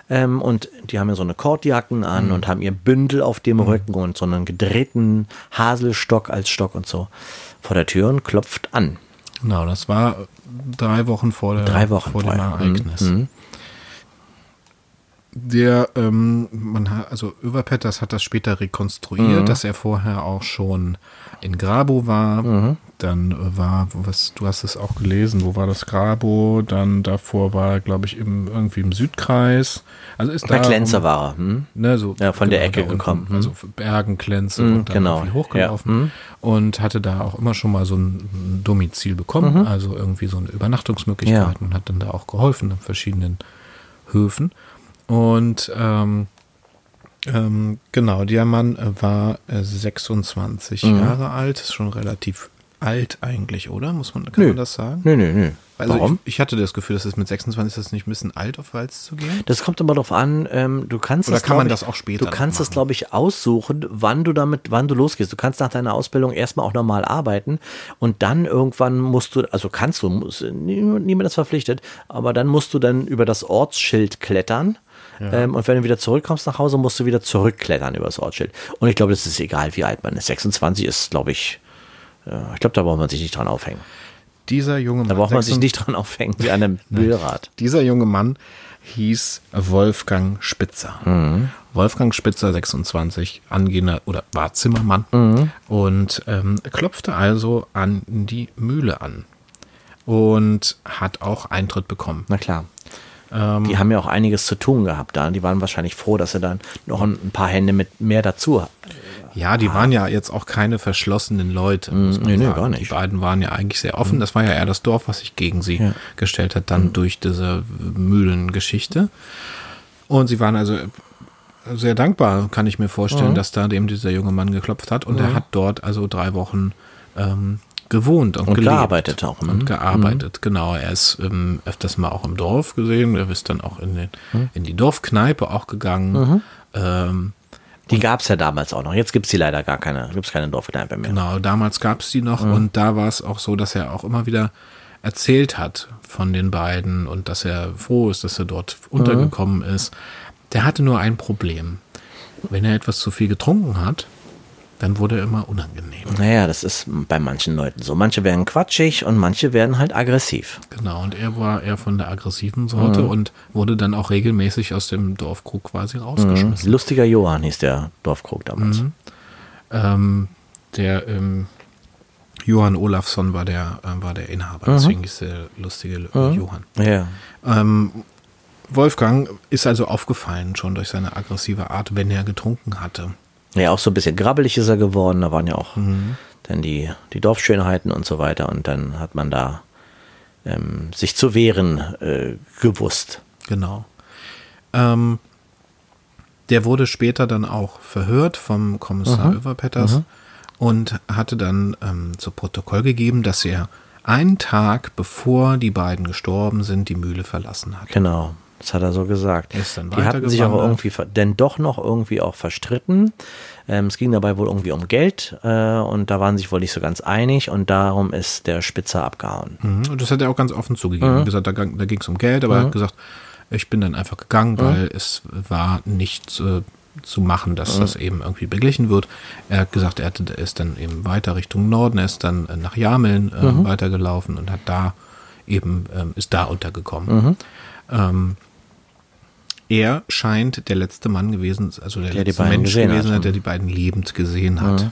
ähm, und die haben ja so eine Kordjacken an mhm. und haben ihr Bündel auf dem mhm. Rücken und so einen gedrehten Haselstock als Stock und so vor der Tür und klopft an. Genau, das war drei Wochen vor, der, drei Wochen vor dem Ereignis. Mhm. Der, ähm, man hat, also Överpetters hat das später rekonstruiert, mhm. dass er vorher auch schon in Grabo war. Mhm. Dann war, was, du hast es auch gelesen, wo war das Grabo? Dann davor war, glaube ich, im, irgendwie im Südkreis. Also ist Bei da. Klenze um, war er. Hm? Ne, so, ja, von genau, der Ecke gekommen. Unten, also Bergen, Klenze hm, und dann genau. hochgelaufen. Ja. Hm. Und hatte da auch immer schon mal so ein Domizil bekommen, mhm. also irgendwie so eine Übernachtungsmöglichkeit ja. und hat dann da auch geholfen an verschiedenen Höfen. Und ähm, ähm, genau, der Mann war äh, 26 mhm. Jahre alt, ist schon relativ alt eigentlich, oder? Muss man, kann nö. man das sagen? Nö, nö, nö. Also Warum? Ich, ich, hatte das Gefühl, dass es mit 26 ist das nicht ein bisschen alt, auf Walz zu gehen. Das kommt immer darauf an, ähm, du kannst Oder das, kann man ich, das auch später Du kannst das, glaube ich, aussuchen, wann du damit, wann du losgehst. Du kannst nach deiner Ausbildung erstmal auch normal arbeiten und dann irgendwann musst du, also kannst du, muss, niemand ist verpflichtet, aber dann musst du dann über das Ortsschild klettern ja. Ähm, und wenn du wieder zurückkommst nach Hause, musst du wieder zurückklettern über das Ortsschild. Und ich glaube, das ist egal, wie alt man ist. 26 ist, glaube ich, äh, ich glaube, da braucht man sich nicht dran aufhängen. Dieser junge Mann. Da braucht man sich nicht dran aufhängen wie an einem Müllrad. Dieser junge Mann hieß Wolfgang Spitzer. Wolfgang Spitzer, 26, angehender oder war Zimmermann und ähm, klopfte also an die Mühle an und hat auch Eintritt bekommen. Na klar. Ähm, Die haben ja auch einiges zu tun gehabt da. Die waren wahrscheinlich froh, dass sie dann noch ein, ein paar Hände mit mehr dazu hatten. Ja, die waren ja jetzt auch keine verschlossenen Leute. Muss man nee, nee, gar nicht. Die beiden waren ja eigentlich sehr offen. Das war ja eher das Dorf, was sich gegen sie Ja. gestellt hat, dann durch diese Mühlengeschichte. Und sie waren also sehr dankbar, kann ich mir vorstellen, dass da eben dieser junge Mann geklopft hat. Und er hat dort also drei Wochen ähm, gewohnt und, Und gelebt. gearbeitet auch, ne? Und gearbeitet, genau. Er ist ähm, öfters mal auch im Dorf gesehen. Er ist dann auch in, den, in die Dorfkneipe auch gegangen. Ähm, Die gab es ja damals auch noch. Jetzt gibt es die leider gar keine, gibt es keine Dorfkneipe mehr. Genau, damals gab es die noch und da war es auch so, dass er auch immer wieder erzählt hat von den beiden und dass er froh ist, dass er dort untergekommen ist. Der hatte nur ein Problem. Wenn er etwas zu viel getrunken hat, dann wurde er immer unangenehm. Naja, das ist bei manchen Leuten so. Manche werden quatschig und manche werden halt aggressiv. Genau, und er war eher von der aggressiven Sorte und wurde dann auch regelmäßig aus dem Dorfkrug quasi rausgeschmissen. Lustiger Johann hieß der Dorfkrug damals. Ähm, der ähm, Johann Olafsson war der, äh, war der Inhaber, deswegen ist der lustige äh, Johann. Ja. Ähm, Wolfgang ist also aufgefallen schon durch seine aggressive Art, wenn er getrunken hatte. Ja, auch so ein bisschen grabbelig ist er geworden. Da waren ja auch dann die, die Dorfschönheiten und so weiter. Und dann hat man da ähm, sich zu wehren äh, gewusst. Genau. Ähm, der wurde später dann auch verhört vom Kommissar Överpetters und hatte dann ähm, zu Protokoll gegeben, dass er einen Tag bevor die beiden gestorben sind, die Mühle verlassen hat. Genau. Das hat er so gesagt. Er die hatten sich aber irgendwie denn doch noch irgendwie auch verstritten. Ähm, es ging dabei wohl irgendwie um Geld äh, und da waren sich wohl nicht so ganz einig und darum ist der Spitzer abgehauen. Mhm, Und das hat er auch ganz offen zugegeben. Er hat gesagt, da, da ging es um Geld, aber er hat gesagt, ich bin dann einfach gegangen, weil es war nicht äh, zu machen, dass das eben irgendwie beglichen wird. Er hat gesagt, er, ist dann eben weiter Richtung Norden, er ist dann äh, nach Jameln äh, weitergelaufen und hat da eben, ähm, ist da untergekommen. Ähm, er scheint der letzte Mann gewesen, also der, Der letzte Mensch gewesen, hat. der die beiden lebend gesehen hat.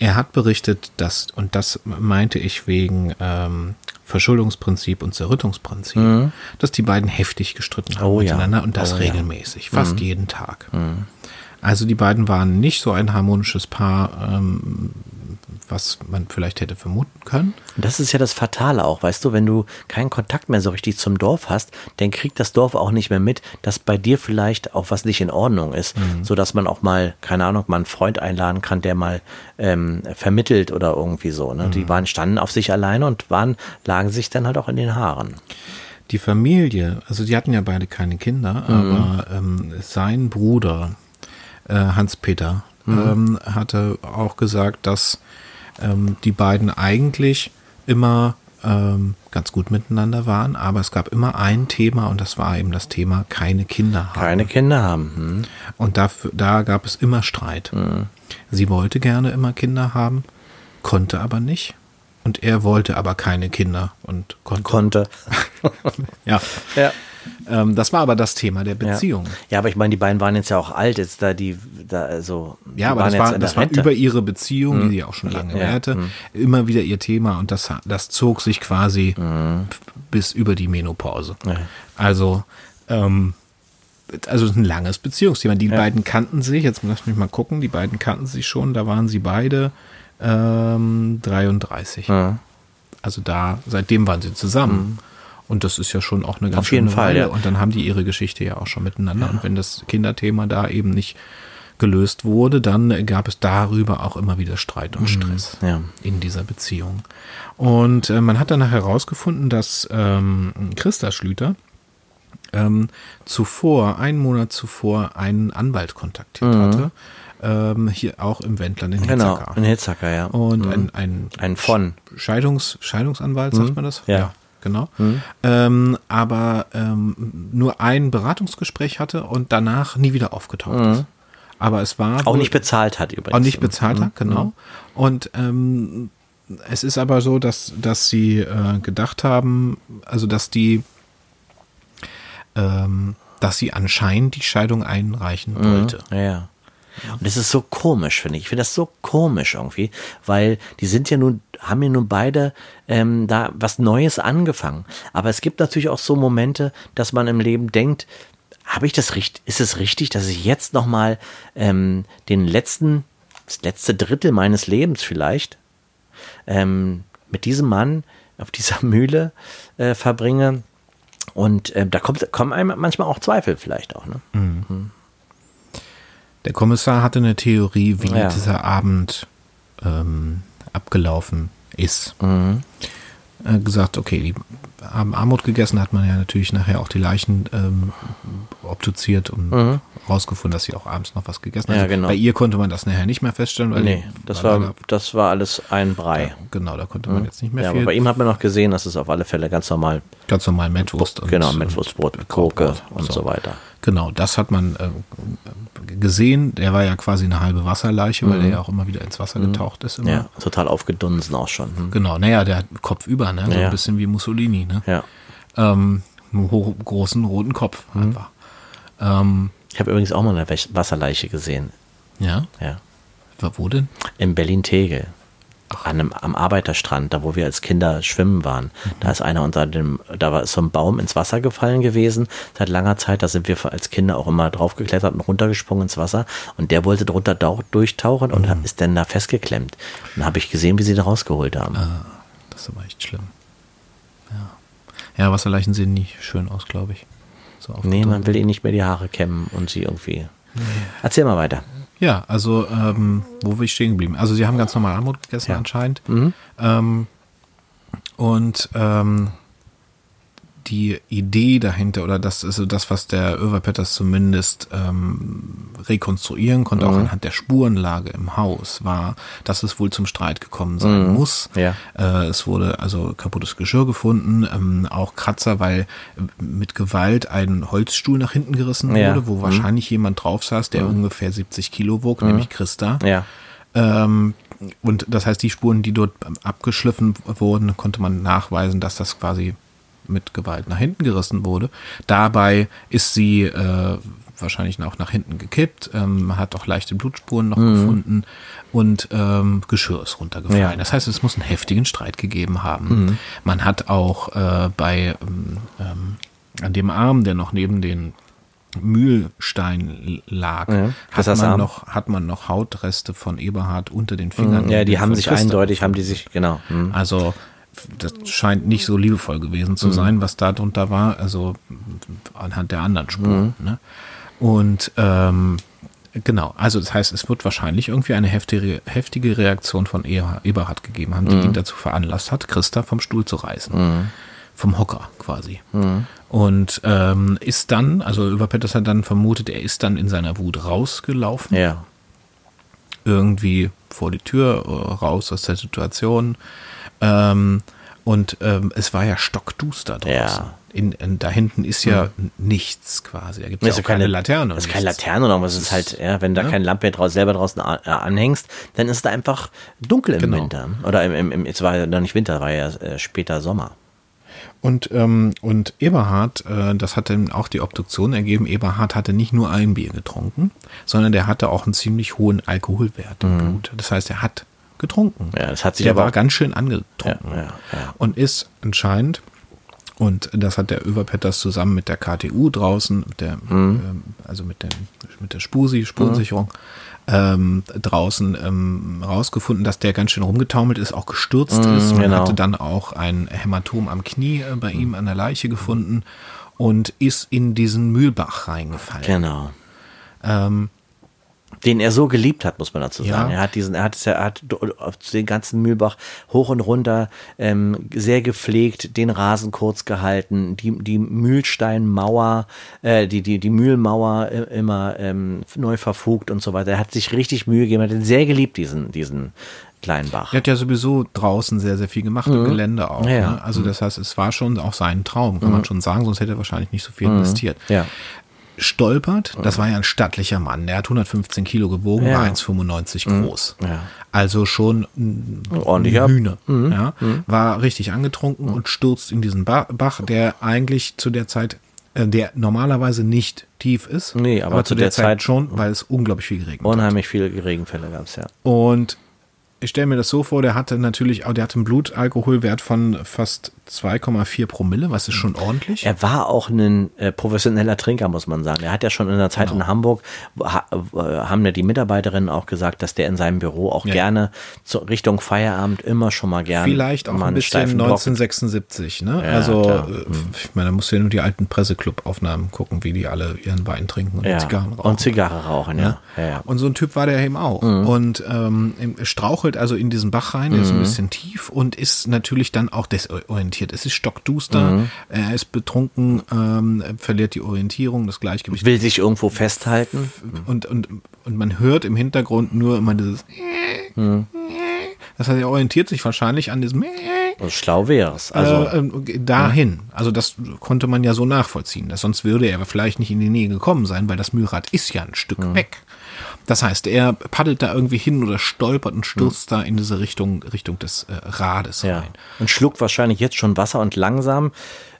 Er hat berichtet, dass, und das meinte ich wegen ähm, Verschuldungsprinzip und Zerrüttungsprinzip, dass die beiden heftig gestritten haben Oh ja. miteinander und das Oh ja. regelmäßig, fast jeden Tag. Also die beiden waren nicht so ein harmonisches Paar, ähm, was man vielleicht hätte vermuten können. Das ist ja das Fatale auch, weißt du, wenn du keinen Kontakt mehr so richtig zum Dorf hast, dann kriegt das Dorf auch nicht mehr mit, dass bei dir vielleicht auch was nicht in Ordnung ist, so dass man auch mal, keine Ahnung, mal einen Freund einladen kann, der mal ähm, vermittelt oder irgendwie so. Ne? Die waren standen auf sich alleine und waren lagen sich dann halt auch in den Haaren. Die Familie, also die hatten ja beide keine Kinder, aber ähm, sein Bruder äh, Hans-Peter ähm, hatte auch gesagt, dass ähm, die beiden eigentlich immer ähm, ganz gut miteinander waren, aber es gab immer ein Thema und das war eben das Thema keine Kinder haben. Keine Kinder haben. Hm? Und dafür, da gab es immer Streit. Sie wollte gerne immer Kinder haben, konnte aber nicht. Und er wollte aber keine Kinder und konnte. Konnte. ja. Ja. Ähm, das war aber das Thema der Beziehung. Ja. ja, aber ich meine, die beiden waren jetzt ja auch alt, jetzt da die, da also, Ja, aber das war, das war über ihre Beziehung, die sie auch schon lange Ja, Mhm. währte, immer wieder ihr Thema und das, das zog sich quasi bis über die Menopause. Ja. Also, ähm, also ein langes Beziehungsthema. Die beiden kannten sich, jetzt lass mich mal gucken, die beiden kannten sich schon, da waren sie beide ähm, 33. Ja. Also da, seitdem waren sie zusammen. Und das ist ja schon auch eine ganz Mhm. Auf jeden schöne Fall, Weile. ja. Und dann haben die ihre Geschichte ja auch schon miteinander. Und wenn das Kinderthema da eben nicht gelöst wurde, dann gab es darüber auch immer wieder Streit und Stress Mhm. ja. in dieser Beziehung. Und äh, man hat dann herausgefunden, dass ähm, Christa Schlüter ähm, zuvor, einen Monat zuvor, einen Anwalt kontaktiert hatte. Ähm, hier auch im Wendland in Mhm. Genau, Hitzacker. in Hitzacker, ja. Und ein, ein, Ein von. Scheidungs, Scheidungsanwalt, sagt man das? Ja. Genau. Ähm, aber ähm, nur ein Beratungsgespräch hatte und danach nie wieder aufgetaucht ist. Aber es war Auch wohl- nicht bezahlt hat übrigens. auch nicht bezahlt hat, genau. Und ähm, es ist aber so, dass, dass sie äh, gedacht haben, also dass die ähm, dass sie anscheinend die Scheidung einreichen wollte. Ja, ja. Und das ist so komisch, finde ich. Ich finde das so komisch irgendwie, weil die sind ja nun, haben ja nun beide ähm, da was Neues angefangen. Aber es gibt natürlich auch so Momente, dass man im Leben denkt, habe ich das richtig, ist es richtig, dass ich jetzt nochmal ähm, den letzten, das letzte Drittel meines Lebens vielleicht ähm, mit diesem Mann auf dieser Mühle äh, verbringe? Und äh, da kommt, kommen einem manchmal auch Zweifel vielleicht auch. Ne? Der Kommissar hatte eine Theorie, wie Ja. dieser Abend ähm, abgelaufen ist. Er hat gesagt, okay, die haben Armut gegessen, hat man ja natürlich nachher auch die Leichen ähm, obduziert und rausgefunden, dass sie auch abends noch was gegessen Ja, hat. genau. Bei ihr konnte man das nachher nicht mehr feststellen, weil Nee, das war das war alles ein Brei. genau, da konnte man jetzt nicht mehr Ja, aber viel. bei ihm hat man noch gesehen, dass es auf alle Fälle ganz normal, ganz normal Mettwurst und genau, Mettwurstbrot, und Krautbrot, und so weiter. Genau, das hat man äh, gesehen. Der war ja quasi eine halbe Wasserleiche, weil der ja auch immer wieder ins Wasser getaucht ist. Immer. Mhm. Ja, total aufgedunsen auch schon. Hm. Genau, naja, der hat Kopf über, ne? So Ja. ein bisschen wie Mussolini, ne? Ja. Ähm, einen großen roten Kopf Mhm. einfach. Ähm, Ich habe übrigens auch mal eine Wasserleiche gesehen. ja, Ja. wo denn? In Berlin-Tegel. Einem, am Arbeiterstrand, da wo wir als Kinder schwimmen waren. Da ist einer unter dem, da war so ein Baum ins Wasser gefallen gewesen, seit langer Zeit. Da sind wir als Kinder auch immer draufgeklettert und runtergesprungen ins Wasser. Und der wollte drunter durchtauchen und hat- ist dann da festgeklemmt. Dann habe ich gesehen, wie sie da rausgeholt haben. Das ist aber echt schlimm. Ja, ja Wasserleichen sehen nicht schön aus, glaube ich. So Nee, man will ihnen nicht mehr die Haare kämmen und sie irgendwie. Erzähl mal weiter. Ja, also ähm, wo bin ich stehen geblieben? Also sie haben ganz normal Armut gegessen Ja. anscheinend. Ähm, und ähm, die Idee dahinter, oder das ist so das, was der Överpetters zumindest ähm, rekonstruieren konnte, auch anhand der Spurenlage im Haus, war, dass es wohl zum Streit gekommen sein muss. Ja. Äh, es wurde also kaputtes Geschirr gefunden, ähm, auch Kratzer, weil äh, mit Gewalt ein Holzstuhl nach hinten gerissen Ja. wurde, wo wahrscheinlich jemand drauf saß, der ungefähr 70 Kilo wog, nämlich Christa. Ja. Ähm, und das heißt, die Spuren, die dort abgeschliffen wurden, konnte man nachweisen, dass das quasi mit Gewalt nach hinten gerissen wurde. Dabei ist sie äh, wahrscheinlich auch nach hinten gekippt. Ähm, man hat auch leichte Blutspuren noch gefunden und ähm, Geschirr ist runtergefallen. Ja. Das heißt, es muss einen heftigen Streit gegeben haben. Man hat auch äh, bei ähm, ähm, an dem Arm, der noch neben den Mühlstein lag, Ja, hat, man noch, hat man noch Hautreste von Eberhard unter den Fingern. Ja, die haben sich eindeutig, haben die sich, genau. Hm. also das scheint nicht so liebevoll gewesen Mhm. zu sein, was da drunter war, also anhand der anderen Spuren. Mhm. Ne? Und ähm, genau, also das heißt, es wird wahrscheinlich irgendwie eine heftige, heftige Reaktion von Eber- Eberhard gegeben haben, die Mhm. ihn dazu veranlasst hat, Christa vom Stuhl zu reißen. Vom Hocker quasi. Und ähm, ist dann, also Überpetters hat dann vermutet, er ist dann in seiner Wut rausgelaufen Ja. irgendwie vor die Tür, äh, raus aus der Situation. Ähm, und ähm, es war ja stockduster draußen. Ja. Hm. In, in, da hinten ist ja nichts quasi. Da gibt es ja auch keine, Laterne. Und ist keine. Laterne, aber es ist halt, ja, wenn da keine Lampe draußen, selber draußen äh, anhängst, dann ist da einfach dunkel im Genau. Winter. Oder im, im, im, es war ja noch nicht Winter, war ja äh, später Sommer. Und, ähm, und Eberhard, äh, das hat dann auch die Obduktion ergeben, Eberhard hatte nicht nur ein Bier getrunken, sondern der hatte auch einen ziemlich hohen Alkoholwert im Blut. Das heißt, er hat getrunken. Mhm. Ja, das hat sich der aber war ganz schön angetrunken. Ja, ja. Und ist anscheinend, und das hat der Överpetters zusammen mit der KTU draußen, mit der, Mhm. ähm, also mit, dem, mit der Spusi, Spurensicherung, ähm, draußen ähm, rausgefunden, dass der ganz schön rumgetaumelt ist, auch gestürzt ist. Man genau. hatte dann auch ein Hämatom am Knie äh, bei ihm an der Leiche gefunden und ist in diesen Mühlbach reingefallen. Genau. Ähm, Den er so geliebt hat, muss man dazu Ja. sagen. Er hat diesen, er hat, ja- er hat den ganzen Mühlbach hoch und runter ähm, sehr gepflegt, den Rasen kurz gehalten, die, die Mühlsteinmauer, äh, die, die, die Mühlmauer äh, immer ähm, neu verfugt und so weiter. Er hat sich richtig Mühe gegeben, er hat ihn sehr geliebt, diesen, diesen kleinen Bach. Er hat ja sowieso draußen sehr, sehr viel gemacht im Gelände auch. Mhm. Ja. Mhm. Ne? Also das heißt, es war schon auch sein Traum, kann man schon sagen, sonst hätte er wahrscheinlich nicht so viel investiert. Ja. Stolpert, das war ja ein stattlicher Mann, der hat 115 Kilo gewogen, Ja. Mhm. war 1,95 groß. Ja. Also schon ein ordentlicher- Hühner. Ja, war richtig angetrunken und stürzt in diesen Ba- Bach, der eigentlich zu der Zeit äh, der normalerweise nicht tief ist. Nee, aber zu der, Zeit, schon, weil es unglaublich viel geregnet hat. Unheimlich viele Regenfälle gab es, ja. Und ich stelle mir das so vor, der hatte natürlich auch, der hatte einen Blutalkoholwert von fast 2,4 Promille, was ist schon ordentlich. Er war auch ein äh, professioneller Trinker, muss man sagen. Er hat ja schon in der Zeit Genau. in Hamburg, ha, äh, haben ja die Mitarbeiterinnen auch gesagt, dass der in seinem Büro auch Ja. gerne zu, Richtung Feierabend immer schon mal gerne Vielleicht auch mal ein bisschen steifen Block- 1976, ne? Ja, also, klar. äh, ich meine, da musst du ja nur die alten Presseclub-Aufnahmen gucken, wie die alle ihren Wein trinken und ja. Zigarren rauchen. Und Zigarre rauchen, ja. ja. Und so ein Typ war der eben auch. Und ähm, strauchelt also in diesen Bach rein, der ist ein bisschen tief und ist natürlich dann auch desorientiert. Es ist stockduster, er ist betrunken, ähm, er verliert die Orientierung, das Gleichgewicht. Will sich irgendwo festhalten. Und, und, und man hört im Hintergrund nur immer dieses. Das heißt, er orientiert sich wahrscheinlich an diesem. Also schlau wäre es. Also, äh, dahin. Also das konnte man ja so nachvollziehen. Das, sonst würde er aber vielleicht nicht in die Nähe gekommen sein, weil das Mühlrad ist ja ein Stück weg. Das heißt, er paddelt da irgendwie hin oder stolpert und stürzt da in diese Richtung, Richtung des äh, Rades ja. rein. Und schluckt wahrscheinlich jetzt schon Wasser und langsam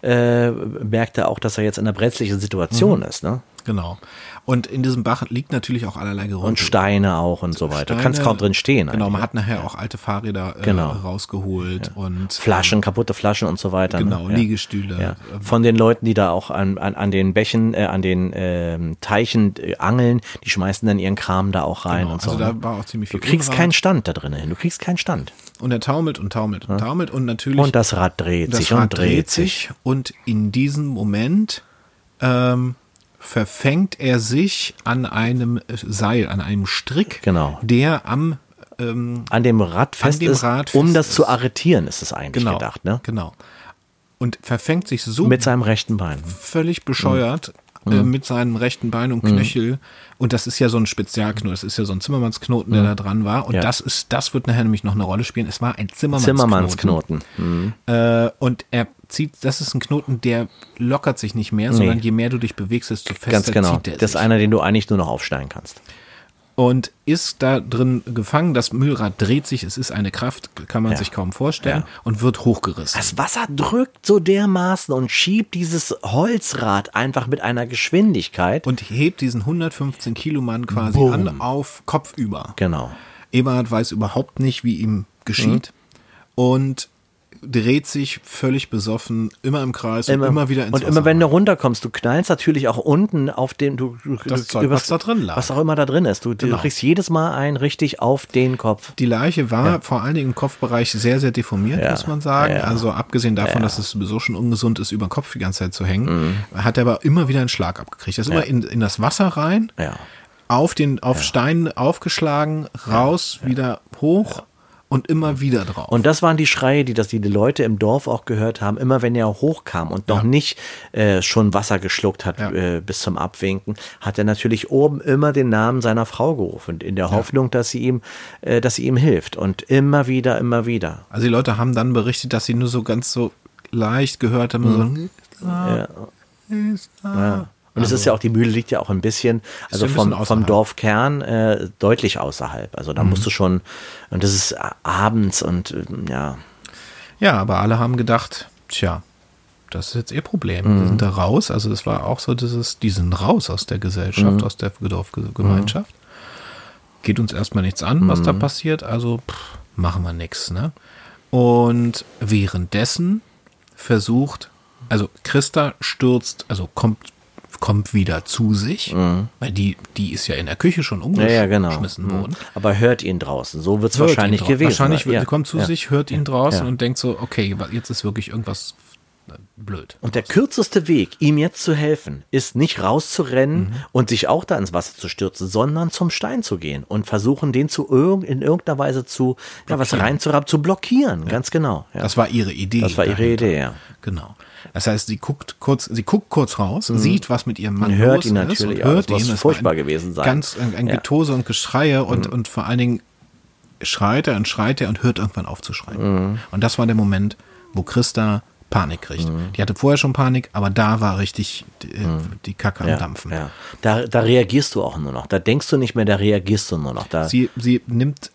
äh, merkt er auch, dass er jetzt in einer brenzlichen Situation ist, ne? Genau. Und in diesem Bach liegt natürlich auch allerlei Gerümpel. Und Steine auch und so weiter. Du kannst kaum drin stehen. Genau, man hat nachher auch alte Fahrräder äh, Genau. rausgeholt und Flaschen, kaputte Flaschen und so weiter. Genau, ne? Liegestühle. Ja. Von den Leuten, die da auch an, an, an den Bächen, äh, an den ähm, Teichen äh, angeln, die schmeißen dann ihren Kram da auch rein Genau, und so. also ne? da war auch ziemlich viel du kriegst Unrat. keinen Stand da drin hin. Du kriegst keinen Stand. Und er taumelt und taumelt und taumelt und natürlich Und das Rad dreht das sich Rad und dreht sich. und in diesem Moment ähm, verfängt er sich an einem Seil, an einem Strick, Genau. der am ähm, An dem Rad fest dem ist, Rad um fest das zu ist. arretieren, ist es eigentlich genau, gedacht, ne? genau und verfängt sich so Mit seinem rechten Bein. völlig bescheuert äh, mit seinem rechten Bein und Knöchel. Und das ist ja so ein Spezialknoten, das ist ja so ein Zimmermannsknoten, der da dran war. Und Ja. das ist, das wird nachher nämlich noch eine Rolle spielen. Es war ein Zimmermannsknoten. Zimmermannsknoten. Mhm. Äh, und er zieht, das ist ein Knoten, der lockert sich nicht mehr, sondern je mehr du dich bewegst, desto fester Ganz genau. zieht er Das ist sich. einer, den du eigentlich nur noch aufschneiden kannst. Und ist da drin gefangen, das Mühlrad dreht sich, es ist eine Kraft, kann man Ja. sich kaum vorstellen, Ja. und wird hochgerissen. Das Wasser drückt so dermaßen und schiebt dieses Holzrad einfach mit einer Geschwindigkeit. und hebt diesen 115 Kilo Mann quasi Boom. an auf Kopf über. genau. Eberhard weiß überhaupt nicht, wie ihm geschieht und dreht sich völlig besoffen immer im Kreis und immer wieder ins Und Wasser immer wenn du runterkommst, du knallst natürlich auch unten auf den, du, Das du- Zeug, was da drin lag. Was auch immer da drin ist. Du, Genau. du kriegst jedes Mal einen richtig auf den Kopf. Die Leiche war vor allen Dingen im Kopfbereich sehr, sehr deformiert, Ja. muss man sagen. Ja. Also abgesehen davon, dass es sowieso schon ungesund ist, über den Kopf die ganze Zeit zu hängen, hat er aber immer wieder einen Schlag abgekriegt. Er ist immer in, in das Wasser rein, Ja. auf den auf Stein aufgeschlagen, raus, wieder hoch und immer wieder drauf. Und das waren die Schreie, die das die Leute im Dorf auch gehört haben. Immer wenn er hochkam und noch Ja. nicht äh, schon Wasser geschluckt hat Ja. äh, bis zum Abwinken, hat er natürlich oben immer den Namen seiner Frau gerufen, in der Hoffnung, dass sie ihm, äh, dass sie ihm hilft. Und immer wieder, immer wieder. Also die Leute haben dann berichtet, dass sie nur so ganz so leicht gehört haben, so, Ja. Ja. Und es ist ja auch, die Mühle liegt ja auch ein bisschen, also ein vom, bisschen vom. Dorfkern äh, deutlich außerhalb. Also da musst du schon, und das ist abends und äh, ja, Ja, aber alle haben gedacht, tja, das ist jetzt ihr Problem. Mhm. Die sind da raus. Also das war auch so dieses, die sind raus aus der Gesellschaft, Mhm. aus der Dorfgemeinschaft. Geht uns erstmal nichts an, was da Mhm. passiert. Also pff, machen wir nichts. Ne? Und währenddessen versucht, also Christa stürzt, also kommt kommt wieder zu sich, weil die, die ist ja in der Küche schon Mhm. ja, ja, genau. umgeschmissen Mhm. worden. Aber hört ihn draußen. So wird es wahrscheinlich gewesen. Wahrscheinlich sein. wird, ja. kommt zu sich, hört ihn draußen und denkt so, okay, jetzt ist wirklich irgendwas blöd. Und der kürzeste Weg, ihm jetzt zu helfen, ist nicht rauszurennen Mhm. und sich auch da ins Wasser zu stürzen, sondern zum Stein zu gehen und versuchen, den zu irg in irgendeiner Weise zu, ja, was reinzuraben, zu blockieren. Ganz genau. Ja. Das war ihre Idee. Das war ihre dahinter. Idee, ja. Genau. Das heißt, sie guckt kurz, sie guckt kurz raus, sieht, was mit ihrem Mann Und Mhm. hört ihn ist natürlich und auch. hört Das muss ihn. Das furchtbar gewesen sein. Ganz ein, ein Ja. Mhm. Getose und Geschreie und, und vor allen Dingen schreit er und schreit er und hört irgendwann auf zu schreien. Mhm. Und das war der Moment, wo Christa Panik kriegt. Die hatte vorher schon Panik, aber da war richtig die, die Kacke am Mhm. Ja, Dampfen. ja. Da, da reagierst du auch nur noch. Da denkst du nicht mehr, da reagierst du nur noch. Da, Sie, sie nimmt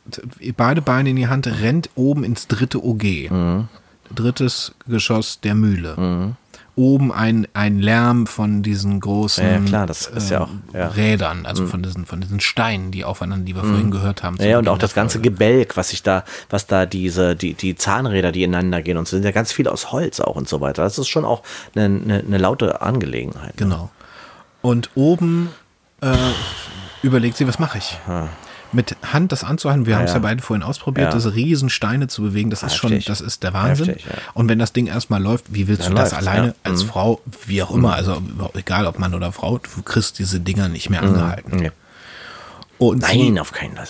beide Beine in die Hand, rennt oben ins dritte OG. Mhm. Drittes Geschoss der Mühle. Oben ein, ein Lärm von diesen großen Ja, ja, klar, ist ja auch, ja. Mhm. Rädern, also von diesen, von diesen Steinen, die aufeinander, die wir vorhin gehört haben. Ja, und auch das ganze. Gebälk, was sich da, was da diese, die, die Zahnräder, die ineinander gehen und so, sind ja ganz viel aus Holz auch und so weiter. Das ist schon auch eine, eine, eine laute Angelegenheit. Genau. Und oben äh, überlegt sie, was mache ich? Mit Hand das anzuhalten, wir haben es ja. ja. beide vorhin ausprobiert, Ja. diese riesen Steine zu bewegen, das ist schon, Heftig. das ist der Wahnsinn. Heftig, ja. Und wenn das Ding erstmal läuft, wie willst Dann du das läuft's, alleine als Mhm. Frau, wie auch immer, also egal ob Mann oder Frau, du kriegst diese Dinger nicht mehr angehalten. Nee. Und Nein, auf keinen Fall.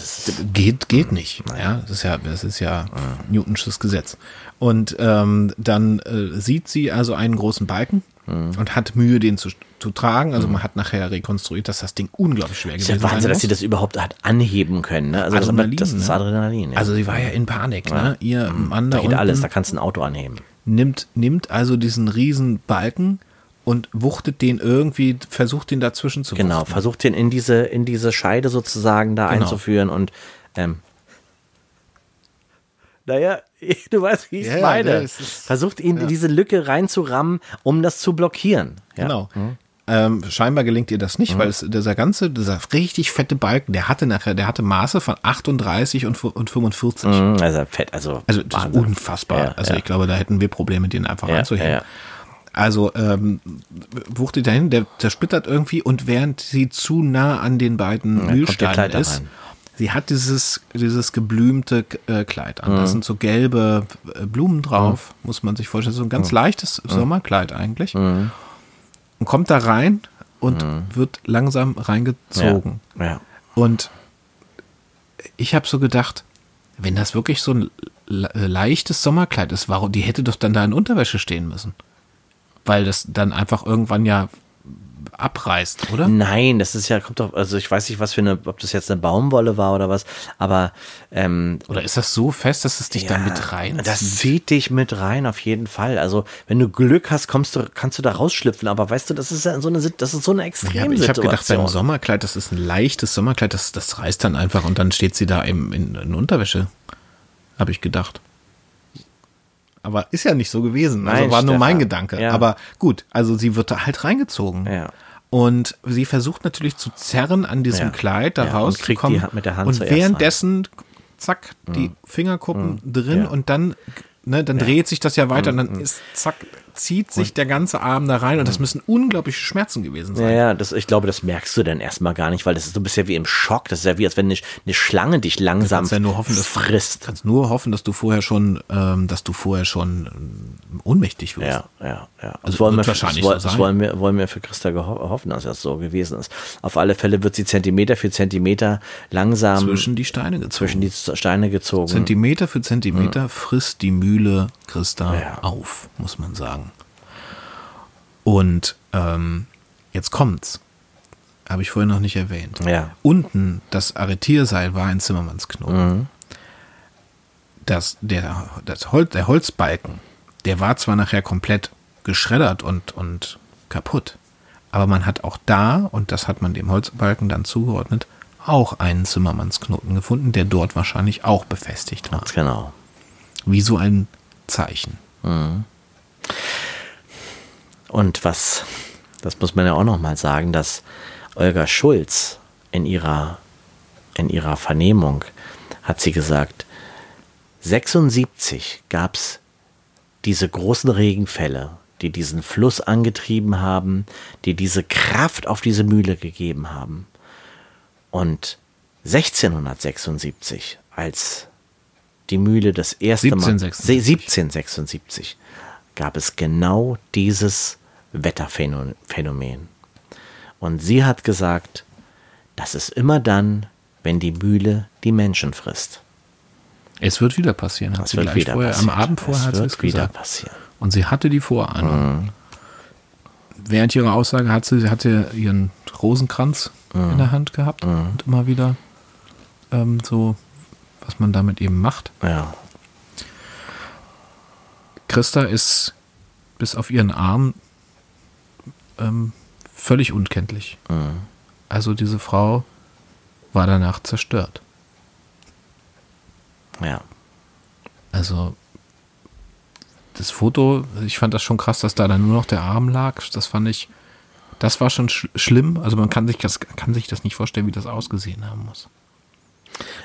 Geht, geht nicht. Ja, das ist ja, das ist ja Newtonsches Gesetz. Und ähm, dann äh, sieht sie also einen großen Balken und hat Mühe, den zu, zu tragen. Also man hat nachher rekonstruiert, dass das Ding unglaublich schwer ist gewesen ja Wahnsinn, dass muss. sie das überhaupt hat anheben können. Ne? Also Adrenalin, das, ist ne? Adrenalin. Ja. Also sie war ja in Panik. Ne? Ihr Mann da da geht unten alles, da kannst du ein Auto anheben. nimmt, nimmt also diesen riesen Balken und wuchtet den irgendwie, versucht den dazwischen zu Genau, wuchten. versucht den in diese, in diese Scheide sozusagen da Genau. einzuführen und ähm, naja, du weißt, wie ich Ja, es ja, meine. ist- Versucht ihn in diese Lücke reinzurammen, um das zu blockieren. Ja. Genau. Ähm, scheinbar gelingt ihr das nicht, weil es, dieser ganze, dieser richtig fette Balken, der hatte nachher, der hatte Maße von 38 und, und 45. Mhm, Also fett, also, Also das ist unfassbar. Ja, also ja. ich glaube, da hätten wir Probleme, den einfach Ja, anzuheben. ja, ja. Also ähm, wuchtet dahin, der zersplittert irgendwie und während sie zu nah an den beiden Mühlsteinen ist, rein. Sie hat dieses, dieses geblümte äh, Kleid an. Da Mhm. sind so gelbe äh, Blumen drauf, muss man sich vorstellen. So ein Mhm. ganz leichtes Sommerkleid eigentlich. Und kommt da rein und wird langsam reingezogen. Mhm. Ja. ja. Und ich habe so gedacht, wenn das wirklich so ein le- leichtes Sommerkleid ist, warum die hätte doch dann da in Unterwäsche stehen müssen? Weil das dann einfach irgendwann ja abreißt, oder? Nein, das ist ja, kommt doch, also ich weiß nicht, was für eine, ob das jetzt eine Baumwolle war oder was, aber ähm, Oder ist das so fest, dass es dich da mit rein Das zieht dich mit rein, auf jeden Fall. Also, wenn du Glück hast, kommst du, kannst du da rausschlüpfen. Aber weißt du, das ist ja so eine, das ist so eine Ja, aber Extremsituation. ich habe gedacht, beim Sommerkleid, das ist ein leichtes Sommerkleid, das, das reißt dann einfach und dann steht sie da im, in, in Unterwäsche. Habe ich gedacht. Aber ist ja nicht so gewesen. Also Nein, war nur mein Stefan. Gedanke. Ja. Aber gut, also sie wird da halt reingezogen. Ja. Und sie versucht natürlich zu zerren an diesem Ja. Kleid, da Ja, und rauszukommen. Hand mit der Hand und Mhm. währenddessen, zack, die Fingerkuppen drin Ja. und dann, ne, dann dreht sich das ja weiter und dann ist, zack, zieht sich der ganze Arm da rein und das müssen unglaubliche Schmerzen gewesen sein. Ja, ja, das, ich glaube, das merkst du dann erstmal gar nicht, weil das ist, du bist ja wie im Schock. Das ist ja wie, als wenn eine, eine Schlange dich langsam ja nur hoffen, dass frisst. kannst nur hoffen, dass du vorher schon, ähm, dass du vorher schon ähm, ohnmächtig wirst. Ja, ja, ja. Also Das wollen, wir, wahrscheinlich das, so das wollen, wir, wollen wir für Christa hoffen, dass das so gewesen ist. Auf alle Fälle wird sie Zentimeter für Zentimeter langsam Zwischen die Steine gezogen. zwischen die Steine gezogen. Zentimeter für Zentimeter frisst die Mühle Christa Mhm. Ja. auf, muss man sagen. Und ähm, jetzt kommt's. Habe ich vorhin noch nicht erwähnt. Ja. Unten, das Arretierseil war ein Zimmermannsknoten. Mhm. Das, der, das Hol der Holzbalken, der war zwar nachher komplett geschreddert und, und kaputt, aber man hat auch da, und das hat man dem Holzbalken dann zugeordnet, auch einen Zimmermannsknoten gefunden, der dort wahrscheinlich auch befestigt war. Ganz genau. Wie so ein Zeichen. Und was, das muss man ja auch nochmal sagen, dass Olga Schulz in ihrer, in ihrer Vernehmung hat sie gesagt, 76 gab es diese großen Regenfälle, die diesen Fluss angetrieben haben, die diese Kraft auf diese Mühle gegeben haben. Und 1676, als die Mühle das erste Mal 1776. 1776 gab es genau dieses Wetterphänomen. Und sie hat gesagt, das ist immer dann, wenn die Mühle die Menschen frisst. Es wird wieder passieren, hat Das sie wird gleich wieder vorher, passieren. am Abend vorher Es hat sie wird es wieder gesagt. passieren. Und sie hatte die Vorahnung. Während ihrer Aussage hat sie, sie hatte ihren Rosenkranz in der Hand gehabt und immer wieder ähm, so, was man damit eben macht. Ja, Christa ist bis auf ihren Arm ähm, völlig unkenntlich. Also diese Frau war danach zerstört. ja. Also das Foto, ich fand das schon krass, dass da dann nur noch der Arm lag. Das fand ich, das war schon sch schlimm. Also man kann sich das, kann sich das nicht vorstellen, wie das ausgesehen haben muss.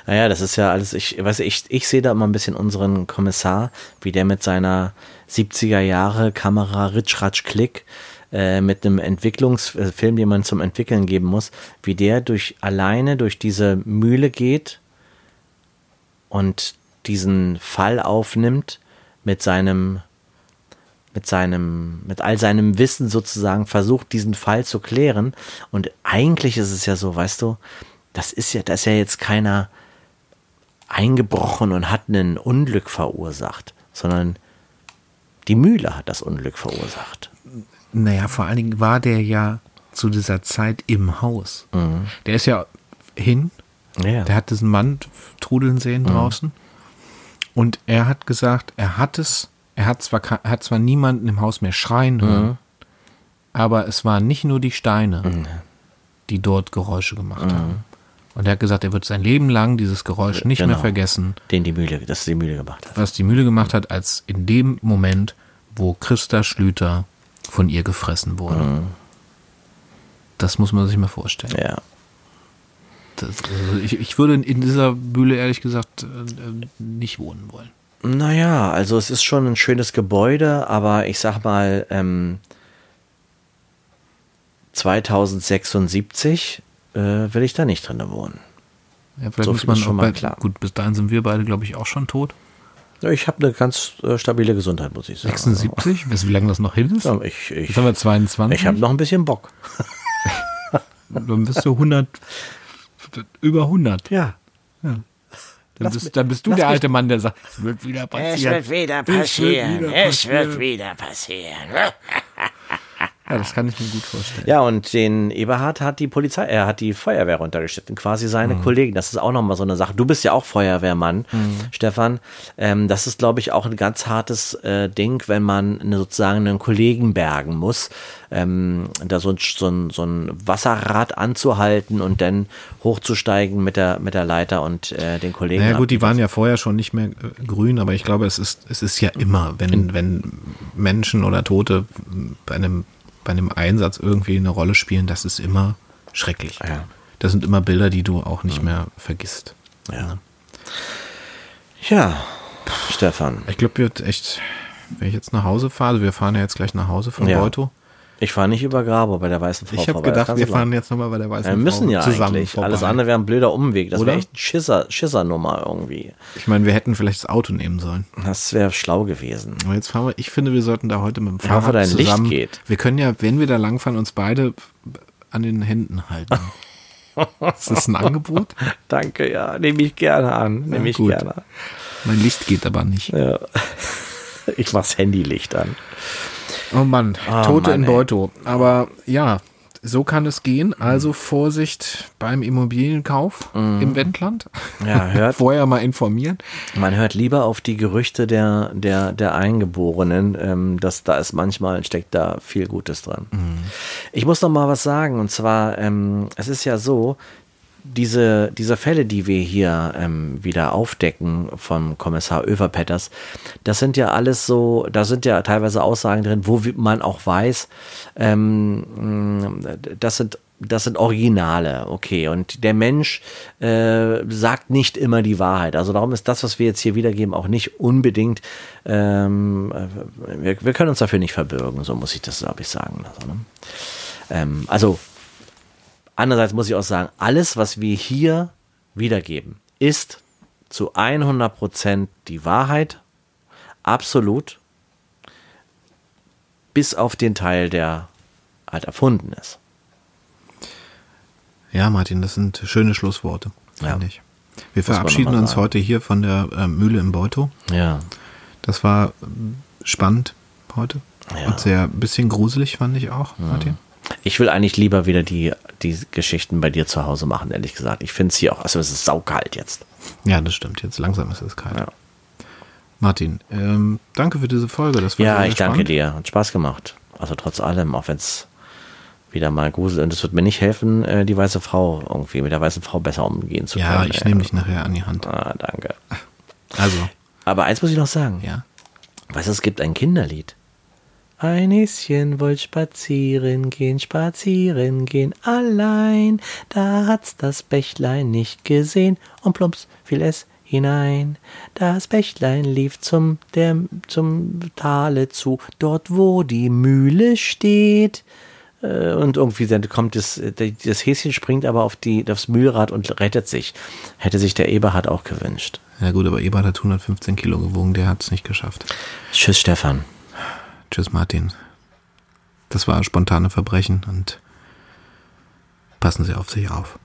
Naja, das ist ja alles, ich weiß, ich, ich sehe da immer ein bisschen unseren Kommissar, wie der mit seiner 70er Jahre Kamera Ritsch Ratsch Klick äh, mit einem Entwicklungsfilm, den man zum Entwickeln geben muss, wie der durch alleine durch diese Mühle geht und diesen Fall aufnimmt mit seinem mit seinem, mit all seinem Wissen sozusagen versucht, diesen Fall zu klären. Und eigentlich ist es ja so, weißt du, das ist ja, da ist ja jetzt keiner eingebrochen und hat ein Unglück verursacht, sondern die Mühle hat das Unglück verursacht. Naja, vor allen Dingen war der ja zu dieser Zeit im Haus. Mhm. Der ist ja hin, ja. der hat diesen Mann trudeln sehen mhm. draußen. Und er hat gesagt, er hat es, er hat zwar, er hat zwar niemanden im Haus mehr schreien hören, mhm. aber es waren nicht nur die Steine, mhm. die dort Geräusche gemacht mhm. haben. Und er hat gesagt, er wird sein Leben lang dieses Geräusch nicht genau. mehr vergessen. Den die Mühle, das die Mühle gemacht hat. Was die Mühle gemacht hat, als in dem Moment, wo Christa Schlüter von ihr gefressen wurde. Mhm. Das muss man sich mal vorstellen. Ja. Das, also ich, ich würde in dieser Bühle ehrlich gesagt äh, nicht wohnen wollen. Naja, also es ist schon ein schönes Gebäude, aber ich sag mal, ähm, 2076 äh, will ich da nicht drin wohnen. Ja, vielleicht so muss man schon mal klar. Gut, bis dahin sind wir beide, glaube ich, auch schon tot. Ich habe eine ganz äh, stabile Gesundheit, muss ich sagen. 76? Weißt du, wie lange das noch hin ist? Ja, ich, ich, Jetzt haben wir 22. Ich habe noch ein bisschen Bock. Dann bist du 100 über 100. Ja. ja. Dann, bist, dann bist du der alte Mann, der sagt, es wird wieder passieren. Es wird wieder passieren. Es wird wieder passieren. Ja, das kann ich mir gut vorstellen. Ja, und den Eberhard hat die Polizei, er hat die Feuerwehr runtergeschnitten, quasi seine mhm. Kollegen. Das ist auch nochmal so eine Sache. Du bist ja auch Feuerwehrmann, mhm. Stefan. Ähm, das ist, glaube ich, auch ein ganz hartes äh, Ding, wenn man eine, sozusagen einen Kollegen bergen muss. Ähm, da so ein, so, ein, so ein Wasserrad anzuhalten und dann hochzusteigen mit der, mit der Leiter und äh, den Kollegen. Ja naja, gut, die waren ja vorher schon nicht mehr äh, grün, aber ich glaube, es ist, es ist ja immer, wenn, wenn Menschen oder Tote bei einem bei einem Einsatz irgendwie eine Rolle spielen, das ist immer schrecklich. Ja. Das sind immer Bilder, die du auch nicht mehr vergisst. Ja. Ja, Stefan. Ich glaube, wird echt, wenn ich jetzt nach Hause fahre, also wir fahren ja jetzt gleich nach Hause von ja. Beuto. Ich fahre nicht über Grabe bei der Weißen Frau Ich habe gedacht, wir fahren jetzt nochmal bei der Weißen Frau. Wir müssen ja zusammen eigentlich. Vorbei. Alles andere wäre ein blöder Umweg. Das wäre echt Schisser, Schissernummer irgendwie. Ich meine, wir hätten vielleicht das Auto nehmen sollen. Das wäre schlau gewesen. Aber jetzt fahren wir, ich finde, wir sollten da heute mit dem Fahrrad ja, dein zusammen. Licht geht. Wir können ja, wenn wir da langfahren, uns beide an den Händen halten. ist das ein Angebot? Danke, ja. Nehme ich gerne an. Nehme ja, ich gut. gerne an. Mein Licht geht aber nicht. Ja. Ich mach's Handylicht an. Oh Mann, oh Tote Mann, in Beuto. Aber ja, so kann es gehen. Also Vorsicht beim Immobilienkauf mhm. im Wendland. Ja, hört. Vorher mal informieren. Man hört lieber auf die Gerüchte der, der, der Eingeborenen. Ähm, dass da ist manchmal steckt da viel Gutes dran. Mhm. Ich muss noch mal was sagen. Und zwar, ähm, es ist ja so, diese, diese Fälle, die wir hier ähm, wieder aufdecken vom Kommissar Överpetters, das sind ja alles so, da sind ja teilweise Aussagen drin, wo man auch weiß, ähm, das sind das sind Originale, okay. Und der Mensch äh, sagt nicht immer die Wahrheit. Also darum ist das, was wir jetzt hier wiedergeben, auch nicht unbedingt. Ähm, wir, wir können uns dafür nicht verbürgen, so muss ich das, glaube ich, sagen. Also, ne? ähm, also Andererseits muss ich auch sagen, alles, was wir hier wiedergeben, ist zu 100% die Wahrheit. Absolut. Bis auf den Teil, der halt erfunden ist. Ja, Martin, das sind schöne Schlussworte, ja. finde ich. Wir verabschieden uns heute hier von der äh, Mühle im Beuto. Ja. Das war spannend heute. Ja. Und sehr ein bisschen gruselig, fand ich auch, Martin. Ich will eigentlich lieber wieder die, die Geschichten bei dir zu Hause machen, ehrlich gesagt. Ich finde es hier auch, also es ist saukalt jetzt. Ja, das stimmt. Jetzt langsam ist es kalt. Ja. Martin, ähm, danke für diese Folge. Das war ja, ich spannend. danke dir. Hat Spaß gemacht. Also trotz allem, auch wenn es wieder mal gruselt. Und es wird mir nicht helfen, äh, die weiße Frau irgendwie mit der weißen Frau besser umgehen zu können. Ja, ich nehme dich nachher an die Hand. Ah, danke. Also. Aber eins muss ich noch sagen. Ja. Weißt du, es gibt ein Kinderlied. Ein Häschen wollt spazieren gehen, spazieren gehen, allein. Da hat's das Bächlein nicht gesehen und plumps fiel es hinein. Das Bächlein lief zum, der, zum Tale zu, dort wo die Mühle steht. Äh, Und irgendwie dann kommt das, das Häschen springt aber auf die, aufs Mühlrad und rettet sich. Hätte sich der Eberhard auch gewünscht. Ja gut, aber Eberhard hat 115 Kilo gewogen, der hat es nicht geschafft. Tschüss, Stefan. Tschüss, Martin. Das war spontane Verbrechen und passen Sie auf sich auf.